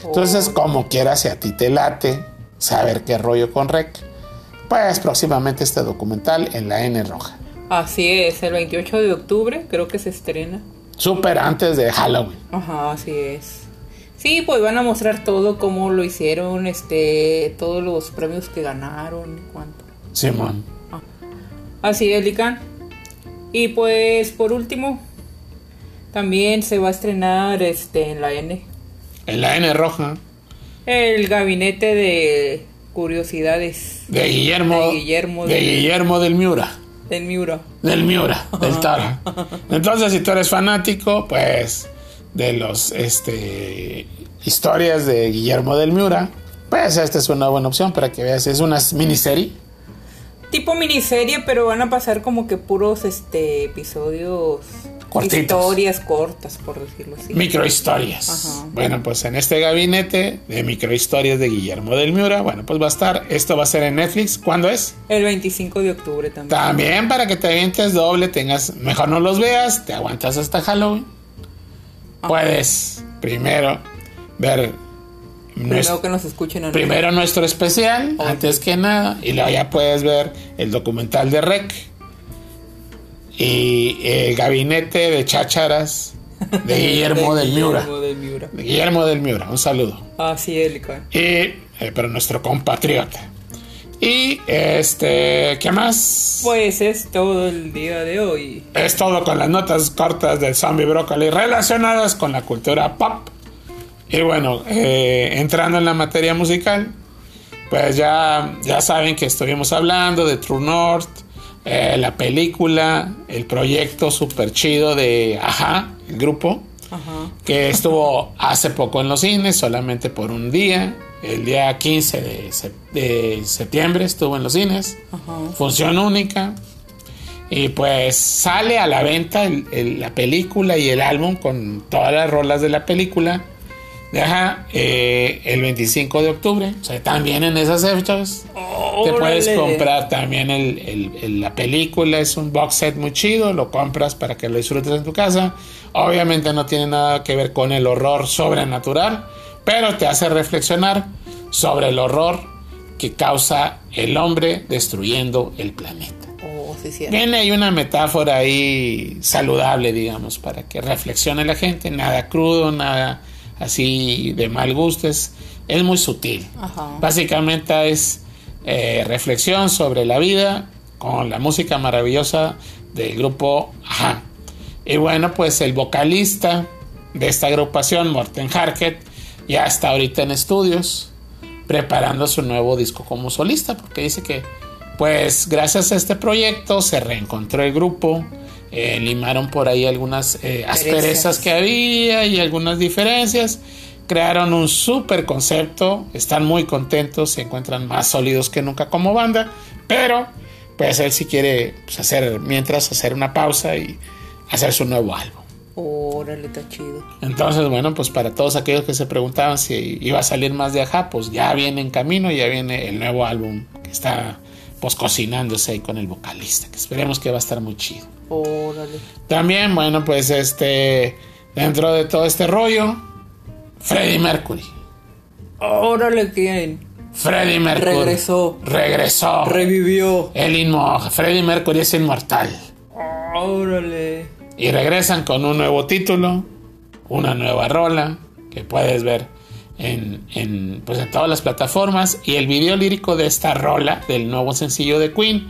Entonces, como quieras, si a ti te late saber qué rollo con Rec, pues próximamente este documental en la N roja. Así es, el 28 de octubre creo que se estrena. Súper antes de Halloween. Ajá, así es. Sí, pues van a mostrar todo cómo lo hicieron, este, todos los premios que ganaron, cuánto. Simón. Así es, Lican. Y pues por último, también se va a estrenar este en la N En la N roja. el gabinete de curiosidades De Guillermo. De Guillermo de del- Guillermo del Miura. del Miura. Del Miura, del Toro. Entonces, si tú eres fanático, pues, de los, este, historias de Guillermo del Miura, pues esta es una buena opción para que veas. Es una miniserie. Tipo miniserie, pero van a pasar como que puros este episodios Cortitos. historias cortas, por decirlo así. Microhistorias. Ajá. Bueno, pues en este gabinete de microhistorias de Guillermo del Miura, bueno, pues va a estar, esto va a ser en Netflix. ¿Cuándo es? El 25 de octubre también. También para que te avientes doble, tengas, mejor no los veas, te aguantas hasta Halloween. Puedes primero ver Primero nuestro, que nos escuchen a primero nuestro especial, antes que nada, y luego ya puedes ver el documental de Rec y el gabinete de chácharas de Guillermo del Miura. Guillermo del Miura. De Guillermo del Miura, un saludo. Así es, Lican. Y, eh, pero nuestro compatriota. Y este, ¿qué más? Pues es todo el día de hoy. Es todo con las notas cortas del zombie brócoli relacionadas con la cultura pop. Y bueno, eh, entrando en la materia musical, pues ya, ya saben que estuvimos hablando de True North, eh, la película, el proyecto super chido de Aja, el grupo, Ajá. que estuvo hace poco en los cines, solamente por un día. El día 15 de, de septiembre estuvo en los cines. Ajá. Función única. Y pues sale a la venta el- el- la película y el álbum con todas las rolas de la película. Deja eh, el 25 de octubre. O sea, también en esas fechas. Te puedes comprar también el- el- el- la película. Es un box set muy chido. Lo compras para que lo disfrutes en tu casa. Obviamente no tiene nada que ver con el horror sobrenatural. Pero te hace reflexionar sobre el horror que causa el hombre destruyendo el planeta. Oh, sí, sí. Viene ahí una metáfora ahí saludable, digamos, para que reflexione la gente. Nada crudo, nada así de mal gusto, es, es muy sutil. Ajá. Básicamente es eh, reflexión sobre la vida con la música maravillosa del grupo Ajá. Y bueno, pues el vocalista de esta agrupación, Morten Harket, ya está ahorita en estudios preparando su nuevo disco como solista, porque dice que, pues gracias a este proyecto se reencontró el grupo, eh, limaron por ahí algunas eh, asperezas que había y algunas diferencias, crearon un super concepto, están muy contentos, se encuentran más sólidos que nunca como banda, pero pues él si quiere pues, hacer, mientras hacer una pausa y hacer su nuevo álbum. Órale, está chido. Entonces, bueno, pues para todos aquellos que se preguntaban si iba a salir más de Ajá, pues ya viene en camino, ya viene el nuevo álbum que está pues cocinándose ahí con el vocalista, que esperemos que va a estar muy chido. Órale. También, bueno, pues este, dentro de todo este rollo, Freddie Mercury. Órale, ¿quién? Freddie Mercury. Regresó. Regresó. Revivió. el inmo Freddie Mercury es inmortal. Órale. Y regresan con un nuevo título, una nueva rola que puedes ver en, en, pues en todas las plataformas. Y el video lírico de esta rola, del nuevo sencillo de Queen,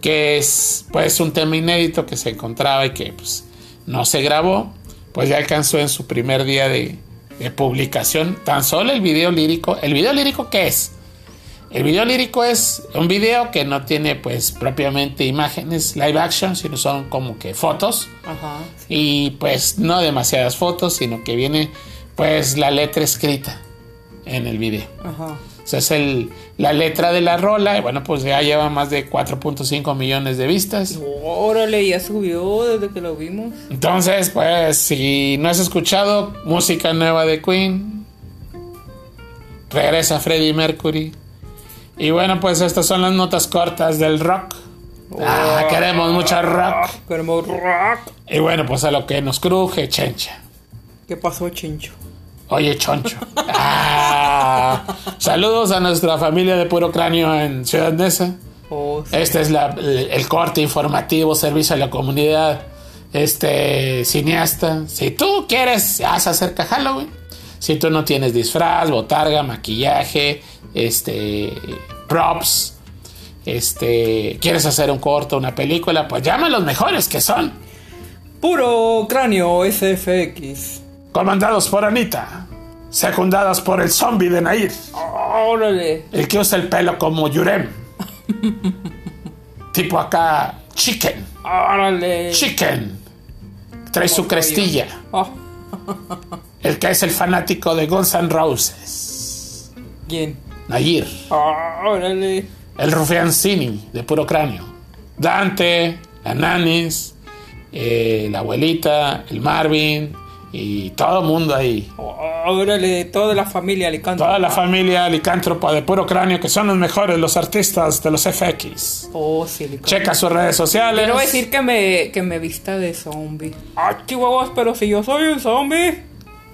que es pues un tema inédito que se encontraba y que pues no se grabó, pues ya alcanzó en su primer día de, de publicación tan solo el video lírico. ¿El video lírico qué es? El video lírico es un video que no tiene pues propiamente imágenes live action, sino son como que fotos. Ajá. sí. Y pues no demasiadas fotos, sino que viene pues la letra escrita en el video. Ajá. O sea, es el, la letra de la rola. Y bueno, pues ya lleva más de 4.5 millones de vistas. Órale, ya subió desde que lo vimos. Entonces, pues si no has escuchado música nueva de Queen, regresa Freddie Mercury. Y bueno, pues estas son las notas cortas del rock. Ah, queremos mucho rock. Queremos rock. Y bueno, pues a lo que nos cruje, chencha. ¿Qué pasó, Chincho? Oye, choncho. Ah, saludos a nuestra familia de puro cráneo en Ciudad Neza. Oh, sí. Este es la- el corte informativo, servicio a la comunidad, este cineasta. Si tú quieres, haz acerca Halloween. Si tú no tienes disfraz, botarga, maquillaje, este, props, este, quieres hacer un corto, una película, pues llama a los mejores que son. Puro cráneo SFX. Comandados por Anita, secundadas por el zombie de Nair. Órale. El que usa el pelo como Yurem. tipo acá, chicken. Órale. Chicken. Trae su crestilla. Oh, El que es el fanático de Guns N' Roses. ¿Quién? Nayir. Órale. El rufiancini de puro cráneo. Dante, la Nanis, eh, la abuelita, el Marvin y todo el mundo ahí. Órale, toda la familia Alicante. Toda la familia licántropa de puro cráneo que son los mejores, los artistas de los FX. Oh, sí. Checa sus redes sociales. A decir que me, que me vista de zombie. Ah, chihuahuas, pero si yo soy un zombie.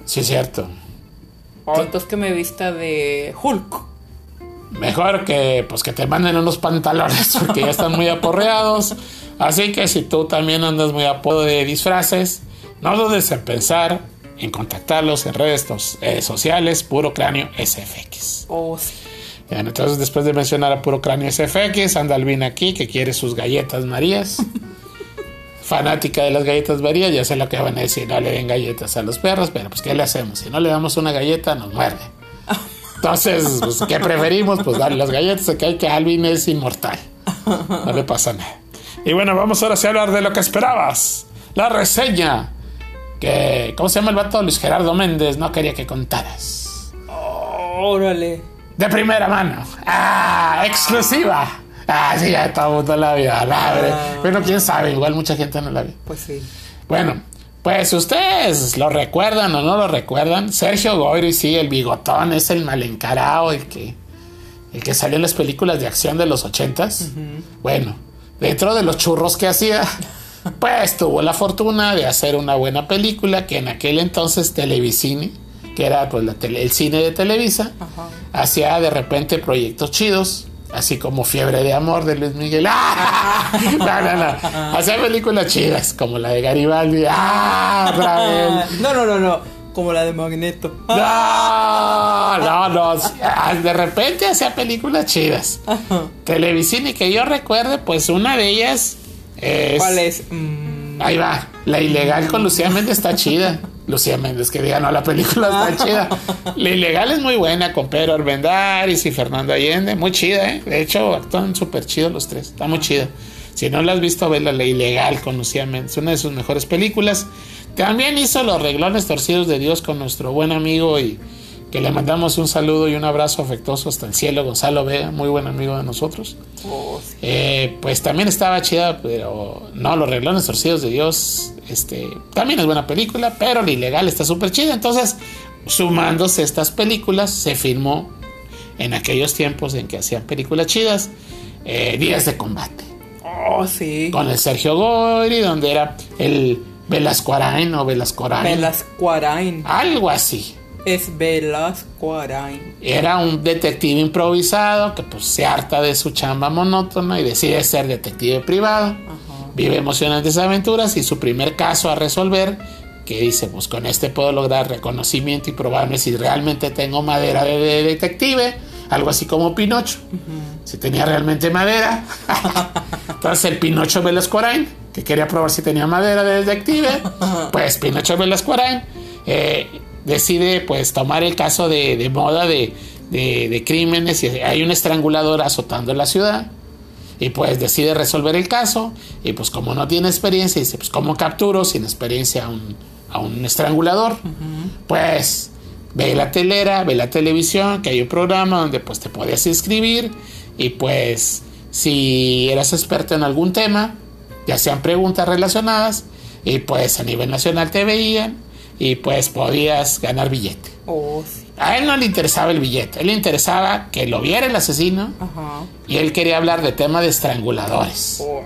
Sí, cierto. Oh, entonces que me vista de Hulk. Mejor que pues que te manden unos pantalones porque ya están muy aporreados. Así que si tú también andas muy apodo de disfraces, no dudes en pensar en contactarlos en redes eh, sociales Puro Cráneo SFX. Oh, sí. Bien, entonces después de mencionar a Puro Cráneo SFX, anda Alvin aquí que quiere sus galletas Marías. Fanática de las galletas Marías, ya sé lo que van a decir, no le den galletas a los perros, pero pues ¿qué le hacemos? Si no le damos una galleta, nos muerde. Entonces, pues, ¿qué preferimos? Pues darle las galletas, que hay que Alvin es inmortal. No le pasa nada. Y bueno, vamos ahora sí a hablar de lo que esperabas. La reseña. Que, ¿cómo se llama el vato? Luis Gerardo Méndez no quería que contaras. Órale. De primera mano. Ah, exclusiva. Ah, sí, ya todo el mundo la. La madre. Bueno, quién sabe, igual mucha gente no la vio. Pues sí. Bueno, pues ustedes lo recuerdan o no lo recuerdan. Sergio Goyri, sí, el bigotón, es el mal encarado, el que, el que salió en las películas de acción de los ochentas. Bueno, dentro de los churros que hacía, pues tuvo la fortuna de hacer una buena película que en aquel entonces Televisine, que era pues la tele- el cine de Televisa, Ajá. hacía de repente proyectos chidos. Así como Fiebre de Amor de Luis Miguel. ¡Ah! No, no, no. Hacía películas chidas, como la de Garibaldi. ¡Ah! No, no, no, no. Como la de Magneto. No, no, no. De repente hacía películas chidas. Televisión y que yo recuerde, pues una de ellas es. ¿Cuál es? Mm, Ahí va. La ilegal con Lucía Méndez está chida. Lucía Méndez, que diga, no, la película está chida. La ilegal es muy buena con Pedro Arbendáriz y Fernando Allende. Muy chida, ¿eh? De hecho, actúan súper chidos los tres. Está muy chida. Si no la has visto, ve la La ilegal con Lucía Méndez. Una de sus mejores películas. También hizo Los reglones torcidos de Dios con nuestro buen amigo y que le mandamos un saludo y un abrazo afectuoso hasta el cielo, Gonzalo Vega, muy buen amigo de nosotros. oh, sí. Eh, pues también estaba chida, pero no, Los reglones torcidos de Dios, este, también es buena película, pero la ilegal está súper chida. Entonces, sumándose estas películas, se filmó en aquellos tiempos en que hacían películas chidas, eh, Días de Combate, Oh, sí. con el Sergio Goyri, donde era el Velascoarain o Velascoarain, Velascoarain. algo así. Es Velascoarain. Era un detective improvisado que pues se harta de su chamba monótona y decide ser detective privado. Ajá. Vive emocionantes aventuras y su primer caso a resolver, que dice, pues con este puedo lograr reconocimiento y probarme si realmente tengo madera de, de detective, algo así como Pinocho, si tenía realmente madera. Entonces el Pinocho Velascoarain, que quería probar si tenía madera de detective, pues Pinocho Velascoarain eh, decide pues tomar el caso de, de moda de, de- de crímenes y hay un estrangulador azotando la ciudad. Y pues decide resolver el caso y pues como no tiene experiencia dice pues cómo capturo sin experiencia a un, a un estrangulador pues ve la telera ve la televisión que hay un programa donde pues te podías inscribir y pues si eras experto en algún tema ya sean preguntas relacionadas y pues a nivel nacional te veían y pues podías ganar billete Oh, sí. a él no le interesaba el billete, a él le interesaba que lo viera el asesino Ajá. y él quería hablar de tema de estranguladores. Oh.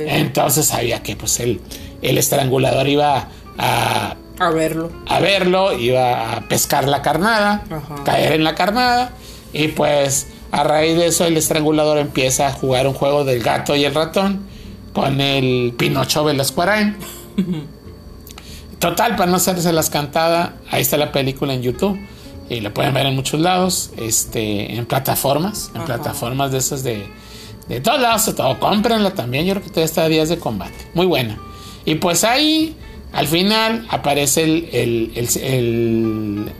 Entonces sabía que pues el, el estrangulador iba a, A verlo. a verlo, iba a pescar la carnada, Ajá. caer en la carnada y pues a raíz de eso el estrangulador empieza a jugar un juego del gato y el ratón con el Pinocho Velascoarain. Total, para no hacerse las cantadas, ahí está la película en YouTube. Y la pueden ver en muchos lados, este, en plataformas, en Ajá. plataformas de esas de, de todos lados, de todo. Cómprenla también, yo creo que todavía está a días de combate. Muy buena. Y pues ahí, al final, aparece el, el, el, el-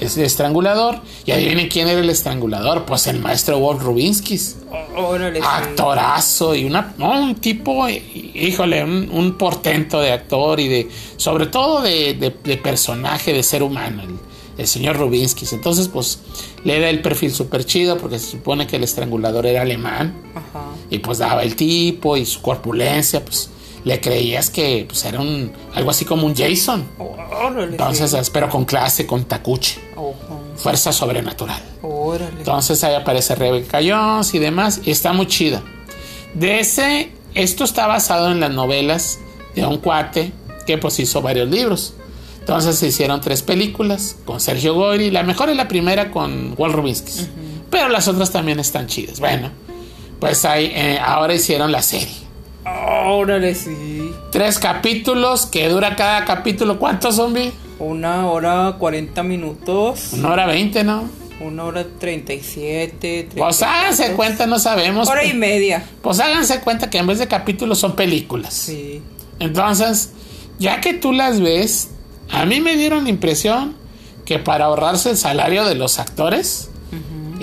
el estrangulador. Y adivinen quién era el estrangulador. Pues el maestro Wolf Rubinskis Oh, órale. sí. actorazo y una, no, un tipo, híjole, un, un portento de actor y de, sobre todo de, de- de personaje, de ser humano, el, el señor Rubinskis. Entonces, pues, le da el perfil súper chido porque se supone que el estrangulador era alemán Ajá. y pues daba el tipo y su corpulencia, pues, le creías que pues, era un, algo así como un Jason. Oh, órale. Entonces, sí. pero con clase, con tacuche, Ojo. fuerza sobrenatural. Órale. Entonces ahí aparece Rebecca Jones y demás. Y está muy chida. De ese, esto está basado en las novelas de un cuate que pues hizo varios libros. Entonces se hicieron tres películas con Sergio Goyri. La mejor es la primera con Walt Rubinsky. Pero las otras también están chidas. Bueno, pues ahí, eh, ahora hicieron la serie. Órale, sí. Tres capítulos que dura cada capítulo. ¿Cuántos zombies? Una hora 40 minutos. Una hora veinte, ¿no? Una hora 37. Pues 30 háganse tantos. cuenta, no sabemos. Hora y media. Pues háganse cuenta que en vez de capítulos son películas. Sí. Entonces, ya que tú las ves, a mí me dieron la impresión que para ahorrarse el salario de los actores,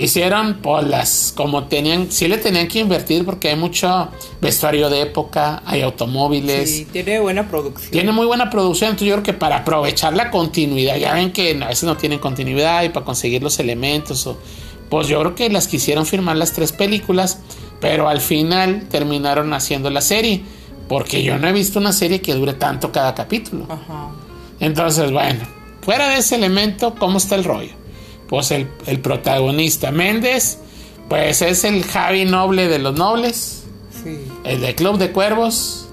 hicieron pues las como tenían, sí le tenían que invertir porque hay mucho vestuario de época, hay automóviles. Sí, tiene buena producción. Tiene muy buena producción, entonces yo creo que para aprovechar la continuidad, ya ven que a veces no tienen continuidad y para conseguir los elementos, o, pues yo creo que las quisieron firmar las tres películas, pero al final terminaron haciendo la serie, porque yo no he visto una serie que dure tanto cada capítulo. Ajá. Entonces, bueno, fuera de ese elemento, ¿cómo está el rollo? Pues el, el protagonista Méndez, pues es el Javi Noble de los Nobles Sí. el de Club de Cuervos.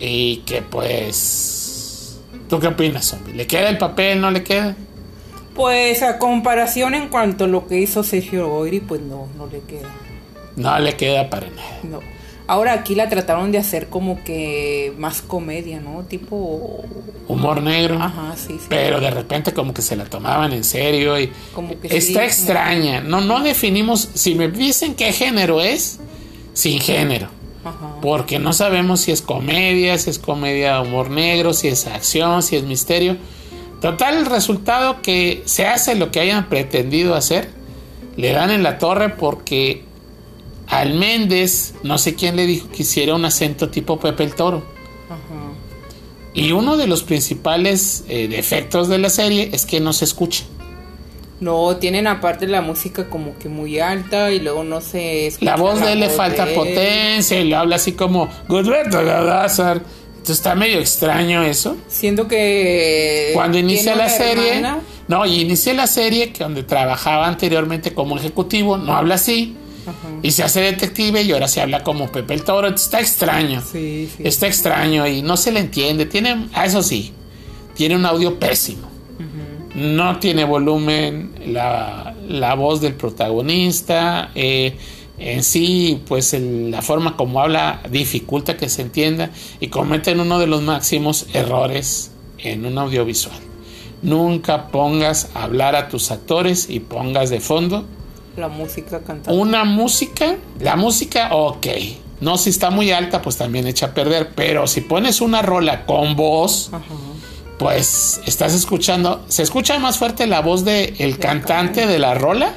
Y que pues. ¿Tú qué opinas, zombie? ¿Le queda el papel? ¿No le queda? Pues a comparación en cuanto a lo que hizo Sergio Goyri, pues no, no le queda. No le queda para nada. No. Ahora aquí la trataron de hacer como que más comedia, ¿no? Tipo... Humor negro. Ajá, sí, sí. Pero de repente como que se la tomaban en serio y Como que sí, está como- extraña. No, no definimos, si me dicen qué género es, sin género. Ajá. Porque no sabemos si es comedia, si es comedia humor negro, si es acción, si es misterio. Total, el resultado que se hace lo que hayan pretendido hacer, le dan en la torre porque al Méndez, no sé quién le dijo que hiciera un acento tipo Pepe el Toro. Ajá. Y uno de los principales eh, defectos de la serie es que no se escucha. No, tienen aparte la música como que muy alta y luego no se escucha La voz de él le falta potencia y le habla así como Gadazar. Entonces está medio extraño eso. Siendo que... Cuando inicia la serie, hermana. no, y inicia la serie que donde trabajaba anteriormente como ejecutivo, no habla así, Ajá. y se hace detective y ahora se habla como Pepe el Toro, está extraño, Sí, sí. está extraño y no se le entiende, tiene, a eso sí, tiene un audio pésimo, no tiene volumen, la, la voz del protagonista, eh, en sí, pues el- la forma como habla dificulta que se entienda y cometen uno de los máximos errores en un audiovisual. Nunca pongas a hablar a tus actores y pongas de fondo La música cantada. una música, la música, ok. No, si está muy alta, pues también echa a perder. Pero si pones una rola con voz, Ajá. pues estás escuchando, se escucha más fuerte la voz del el cantante de la rola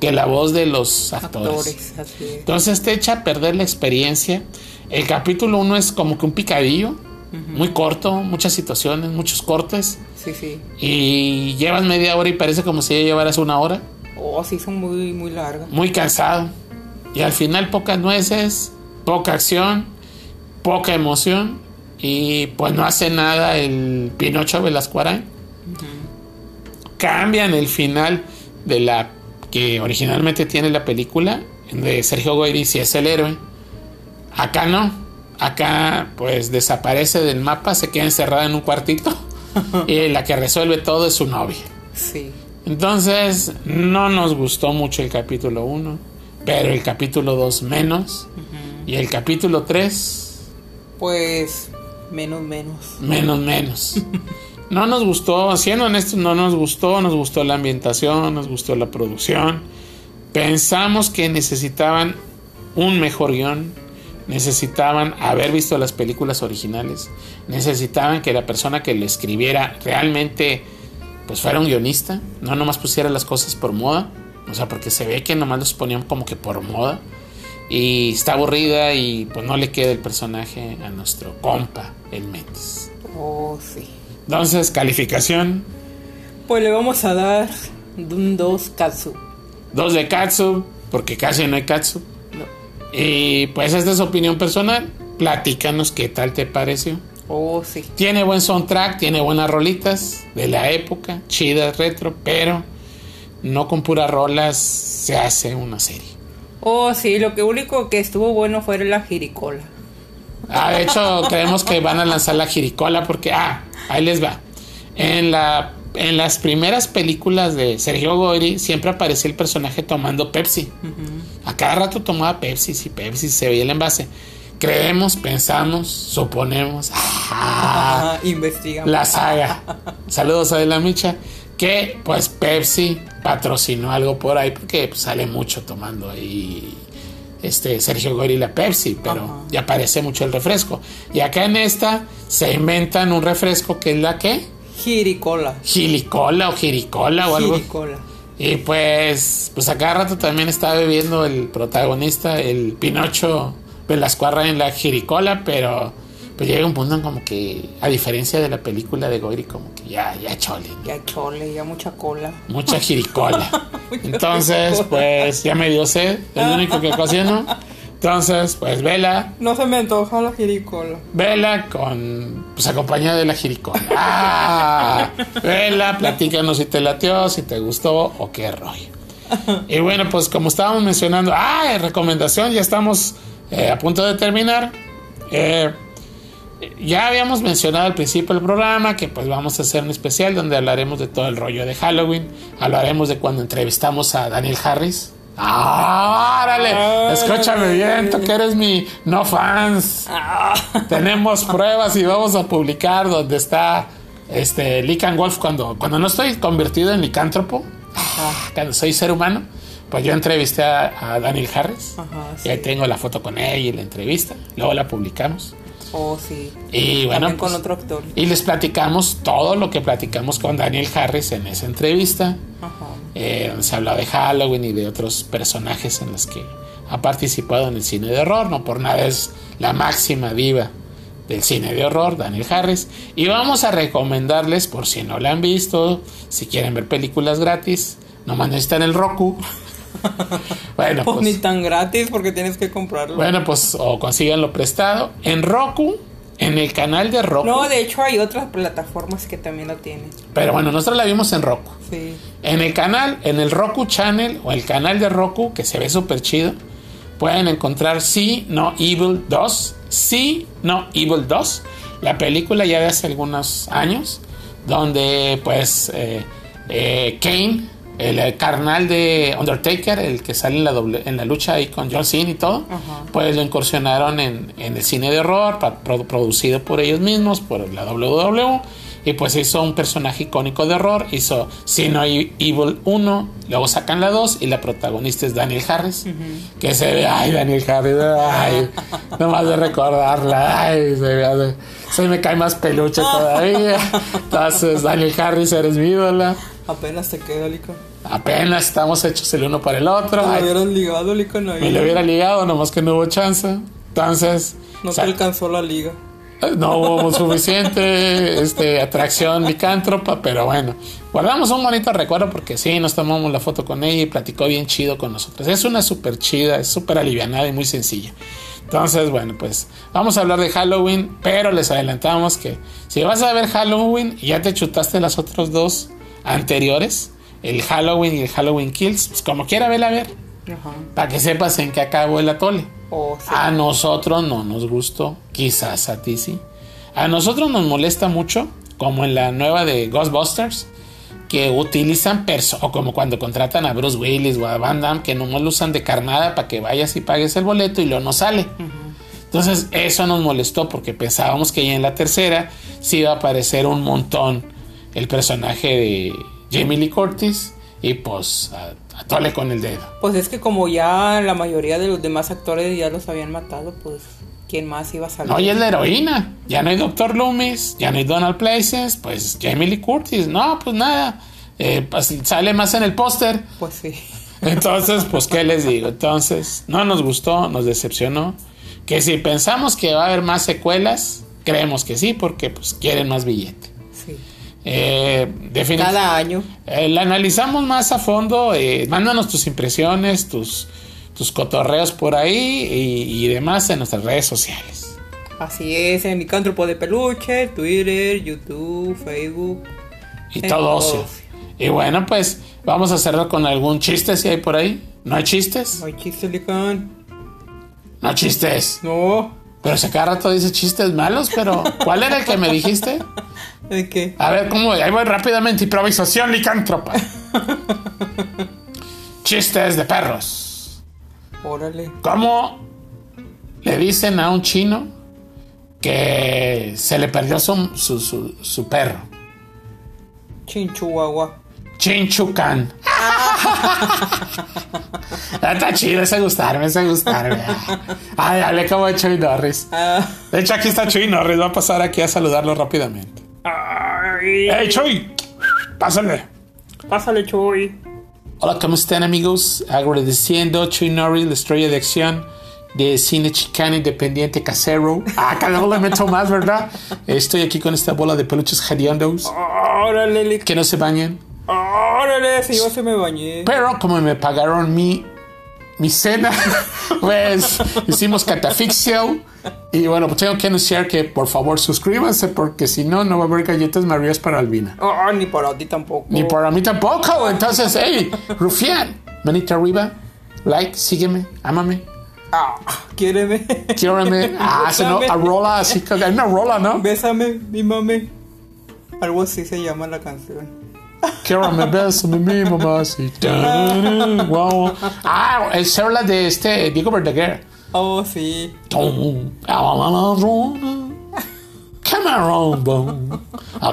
que la voz de los actores. Actores, así es. Entonces te echa a perder la experiencia. El capítulo 1 es como que un picadillo, muy corto, muchas situaciones, muchos cortes. Sí, sí. Y llevas media hora y parece como si ya llevaras una hora. Oh, sí, son muy, muy largas. Muy cansado. Y al final pocas nueces, poca acción, poca emoción. Y pues no hace nada el Pinocho Velascuarán. Cambian el final de la que originalmente tiene la película de Sergio Goyri si es el héroe. Acá no. Acá pues desaparece del mapa, se queda encerrada en un cuartito y la que resuelve todo es su novia. Sí. Entonces, no nos gustó mucho el capítulo 1, pero el capítulo 2 menos. Y el capítulo 3, Pues, menos, menos. menos, menos. No nos gustó, siendo honestos, no nos gustó. Nos gustó la ambientación, nos gustó la producción. Pensamos que necesitaban un mejor guion. Necesitaban haber visto las películas originales. Necesitaban que la persona que lo escribiera realmente pues fuera un guionista, no nomás pusiera las cosas por moda, o sea, porque se ve que nomás los ponían como que por moda y está aburrida y pues no le queda el personaje a nuestro compa, el Méndez. Oh, sí. Entonces, calificación, Pues le vamos a dar un 2 Katsu. dos de Katsu, porque casi no hay Katsu. No. Y pues esta es su opinión personal, platícanos qué tal te pareció. Oh, sí. Tiene buen soundtrack, tiene buenas rolitas de la época, chidas, retro, pero no con puras rolas se hace una serie. Oh, sí, lo que único que estuvo bueno fue la jiricola. Ah, de hecho, creemos que van a lanzar la Jiricola porque, ah, ahí les va. En, la, en las primeras películas de Sergio Goyri siempre aparecía el personaje tomando Pepsi. A cada rato tomaba Pepsi, sí, Pepsi, se veía el envase. Creemos, pensamos, suponemos. ah, investigamos. la saga. Saludos a De la Micha. Que pues Pepsi patrocinó algo por ahí porque pues, sale mucho tomando ahí este Sergio Goyri la Pepsi, pero Ajá. ya parece mucho el refresco. Y acá en esta se inventan un refresco que es la que Jiricola. gilicola o jiricola o algo. Jiricola. Y pues, pues a cada rato también está bebiendo el protagonista, el Pinocho Velascuarra en la jiricola, pero pues llega un punto en como que, a diferencia de la película de Goyri, como que ya, ya chole, ¿no? Ya chole, ya mucha cola. mucha jiricola. Entonces, pues ya me dio sed, es lo único que cocino. Entonces, pues vela, No se me antoja la jiricola. vela con, pues acompañada de la jiricola. Ah, vela, platícanos si te latió, si te gustó o qué rollo. Y bueno, pues como estábamos mencionando, ah, recomendación, ya estamos eh, a punto de terminar. Eh, ya habíamos mencionado al principio del programa que pues vamos a hacer un especial donde hablaremos de todo el rollo de Halloween, hablaremos de cuando entrevistamos a Daniel Harris, ¡Ah, órale! Escúchame bien, tú que eres mi no fans. Ah. Tenemos pruebas y vamos a publicar donde está este Lican Wolf cuando, cuando no estoy convertido en licántropo, cuando soy ser humano. Pues yo entrevisté a, a Daniel Harris Ajá, y ahí sí. tengo la foto con ella y la entrevista. Luego la publicamos. Oh, sí. Y bueno, También con pues, otro actor. y les platicamos todo lo que platicamos con Daniel Harris en esa entrevista. Ajá. Eh, donde se habla de Halloween y de otros personajes en los que ha participado en el cine de horror. No por nada es la máxima diva del cine de horror, Daniel Harris. Y vamos a recomendarles, por si no la han visto, si quieren ver películas gratis, nomás necesitan el Roku. bueno, Pues ni pues, tan gratis porque tienes que comprarlo. bueno, pues o consíganlo prestado. En Roku, en el canal de Roku. No, de hecho hay otras plataformas que también lo tienen. Pero bueno, nosotros la vimos en Roku. Sí. En el canal, en el Roku Channel o el canal de Roku, que se ve súper chido, pueden encontrar Sí, No Evil 2. Sí, No Evil 2. La película ya de hace algunos años, donde pues eh, eh, Kane, el, eh, carnal de Undertaker, el que sale en la, doble- en la lucha ahí con John Cena y todo, Ajá. pues lo incursionaron en, en el cine de horror, producido por ellos mismos, por la WWE. Y pues hizo un personaje icónico de horror. Hizo Sino Evil 1. Luego sacan la 2. Y la protagonista es Daniel Harris. Que se ve. Ay, Daniel Harris. Ay, nomás de recordarla. Ay, se, ve, se me cae más peluche todavía. Entonces, Daniel Harris, eres mi ídola. Apenas te queda, Lica. Apenas estamos hechos el uno para el otro. Te lo hubieras ligado, Lica, no, me lo hubiera ligado, nomás que no hubo chance. Entonces. no sa- alcanzó la liga. no hubo suficiente este, atracción licántropa, pero bueno, guardamos un bonito recuerdo porque sí, nos tomamos la foto con ella y platicó bien chido con nosotros. Es una súper chida, es súper alivianada y muy sencilla. Entonces, bueno, pues vamos a hablar de Halloween, pero les adelantamos que si vas a ver Halloween y ya te chutaste las otros dos anteriores, el Halloween y el Halloween Kills, pues como quiera, vela a ver, Ajá. para que sepas en qué acabó el atole. Oh, sí. A nosotros no nos gustó, quizás a ti sí. A nosotros nos molesta mucho, como en la nueva de Ghostbusters, que utilizan perso o como cuando contratan a Bruce Willis o a Van Damme, que nomás lo usan de carnada para que vayas y pagues el boleto y luego no sale. Entonces eso nos molestó porque pensábamos que ya en la tercera sí iba a aparecer un montón el personaje de Jamie Lee Curtis y pues a, a tole con el dedo. Pues es que como ya la mayoría de los demás actores ya los habían matado, pues ¿quién más iba a salir? No, y es la heroína. Ya no hay Doctor Loomis, ya no hay Donald Places, pues Jamie Lee Curtis. No, pues nada. Eh, pues, sale más en el póster. Pues sí. Entonces, pues, ¿qué les digo? Entonces, no nos gustó, nos decepcionó. Que si pensamos que va a haber más secuelas, creemos que sí, porque pues quieren más billete. Eh, Cada año. eh, la analizamos más a fondo. eh, mándanos tus impresiones, tus, tus cotorreos por ahí y, y demás en nuestras redes sociales. Así es, en Micántropo de Peluche, Twitter, YouTube, Facebook. Y todo ocio. Y bueno, pues vamos a hacerlo con algún chiste si hay por ahí. ¿No hay chistes? No hay chiste, Lican. No chistes. No. Pero si cada rato dice chistes malos, pero ¿cuál era el que me dijiste? ¿De qué? A ver, ¿cómo? Ahí voy rápidamente. Improvisación licántropa. Chistes de perros. Órale. ¿Cómo le dicen a un chino que se le perdió su, su, su- su perro? Chinchuagua. Chinchucan. Está chido ese gustarme, ese gustarme. Ay, hablé como Chuy Norris. Ah. De hecho, aquí está Chuy Norris. Va a pasar aquí a saludarlo rápidamente. ¡Hey, Chuy! Pásale. Pásale, Chuy. Hola, ¿cómo están, amigos? Agradeciendo Chuy Norris, la estrella de acción de cine chicano independiente casero. Ah, cada le meto más, ¿verdad? Estoy aquí con esta bola de peluches hediondos Órale, que no se bañan. Órale, si yo se me bañé. Pero como me pagaron mi, mi cena, pues hicimos catafixio. Y bueno, pues tengo que anunciar que por favor suscríbanse porque si no, no va a haber galletas marías para Albina. Ah, ni para ti tampoco. Ni para mí tampoco. Entonces, hey, Rufián, manita arriba, like, sígueme, ámame, Ah, quiéreme. quiérame. Ah, se no, a rola, así hay una rola, ¿no? Bésame, mímame. Algo así se llama la canción. Quiero me beso mi mamá. Sí. Wow. Ah, es la de este Diego Verdaguer. Oh, sí. A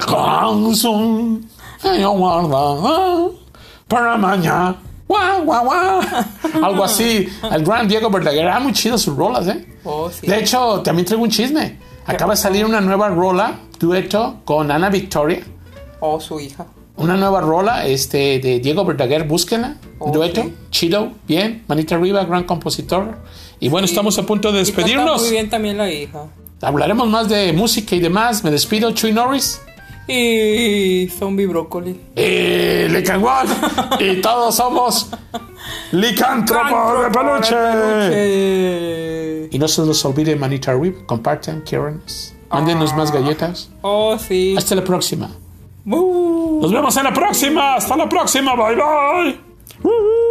corazón. Yo guarda. Para mañana. Guau, guau, guau. Algo así. El gran Diego Verdaguer. Ah, muy chido sus rolas, ¿eh? Oh, sí. De hecho, también traigo un chisme. Acaba de salir una nueva rola, dueto, con Ana Victoria. Oh, su hija. Una nueva rola este, de Diego Verdaguer, búsquenla. Ok. Dueto, chido, bien. Manita arriba, gran compositor. Y bueno, estamos a punto de despedirnos. muy bien también la hija. Hablaremos más de música y demás. Me despido, Chuy Norris. Y zombie brócoli. Y Licangón. y todos somos licántropos de peluche. Y no se los olvide, Manita arriba. Compartan, quieran. Mándenos más galletas. Oh, sí. Hasta la próxima. Nos vemos en la próxima. Hasta la próxima. Bye bye.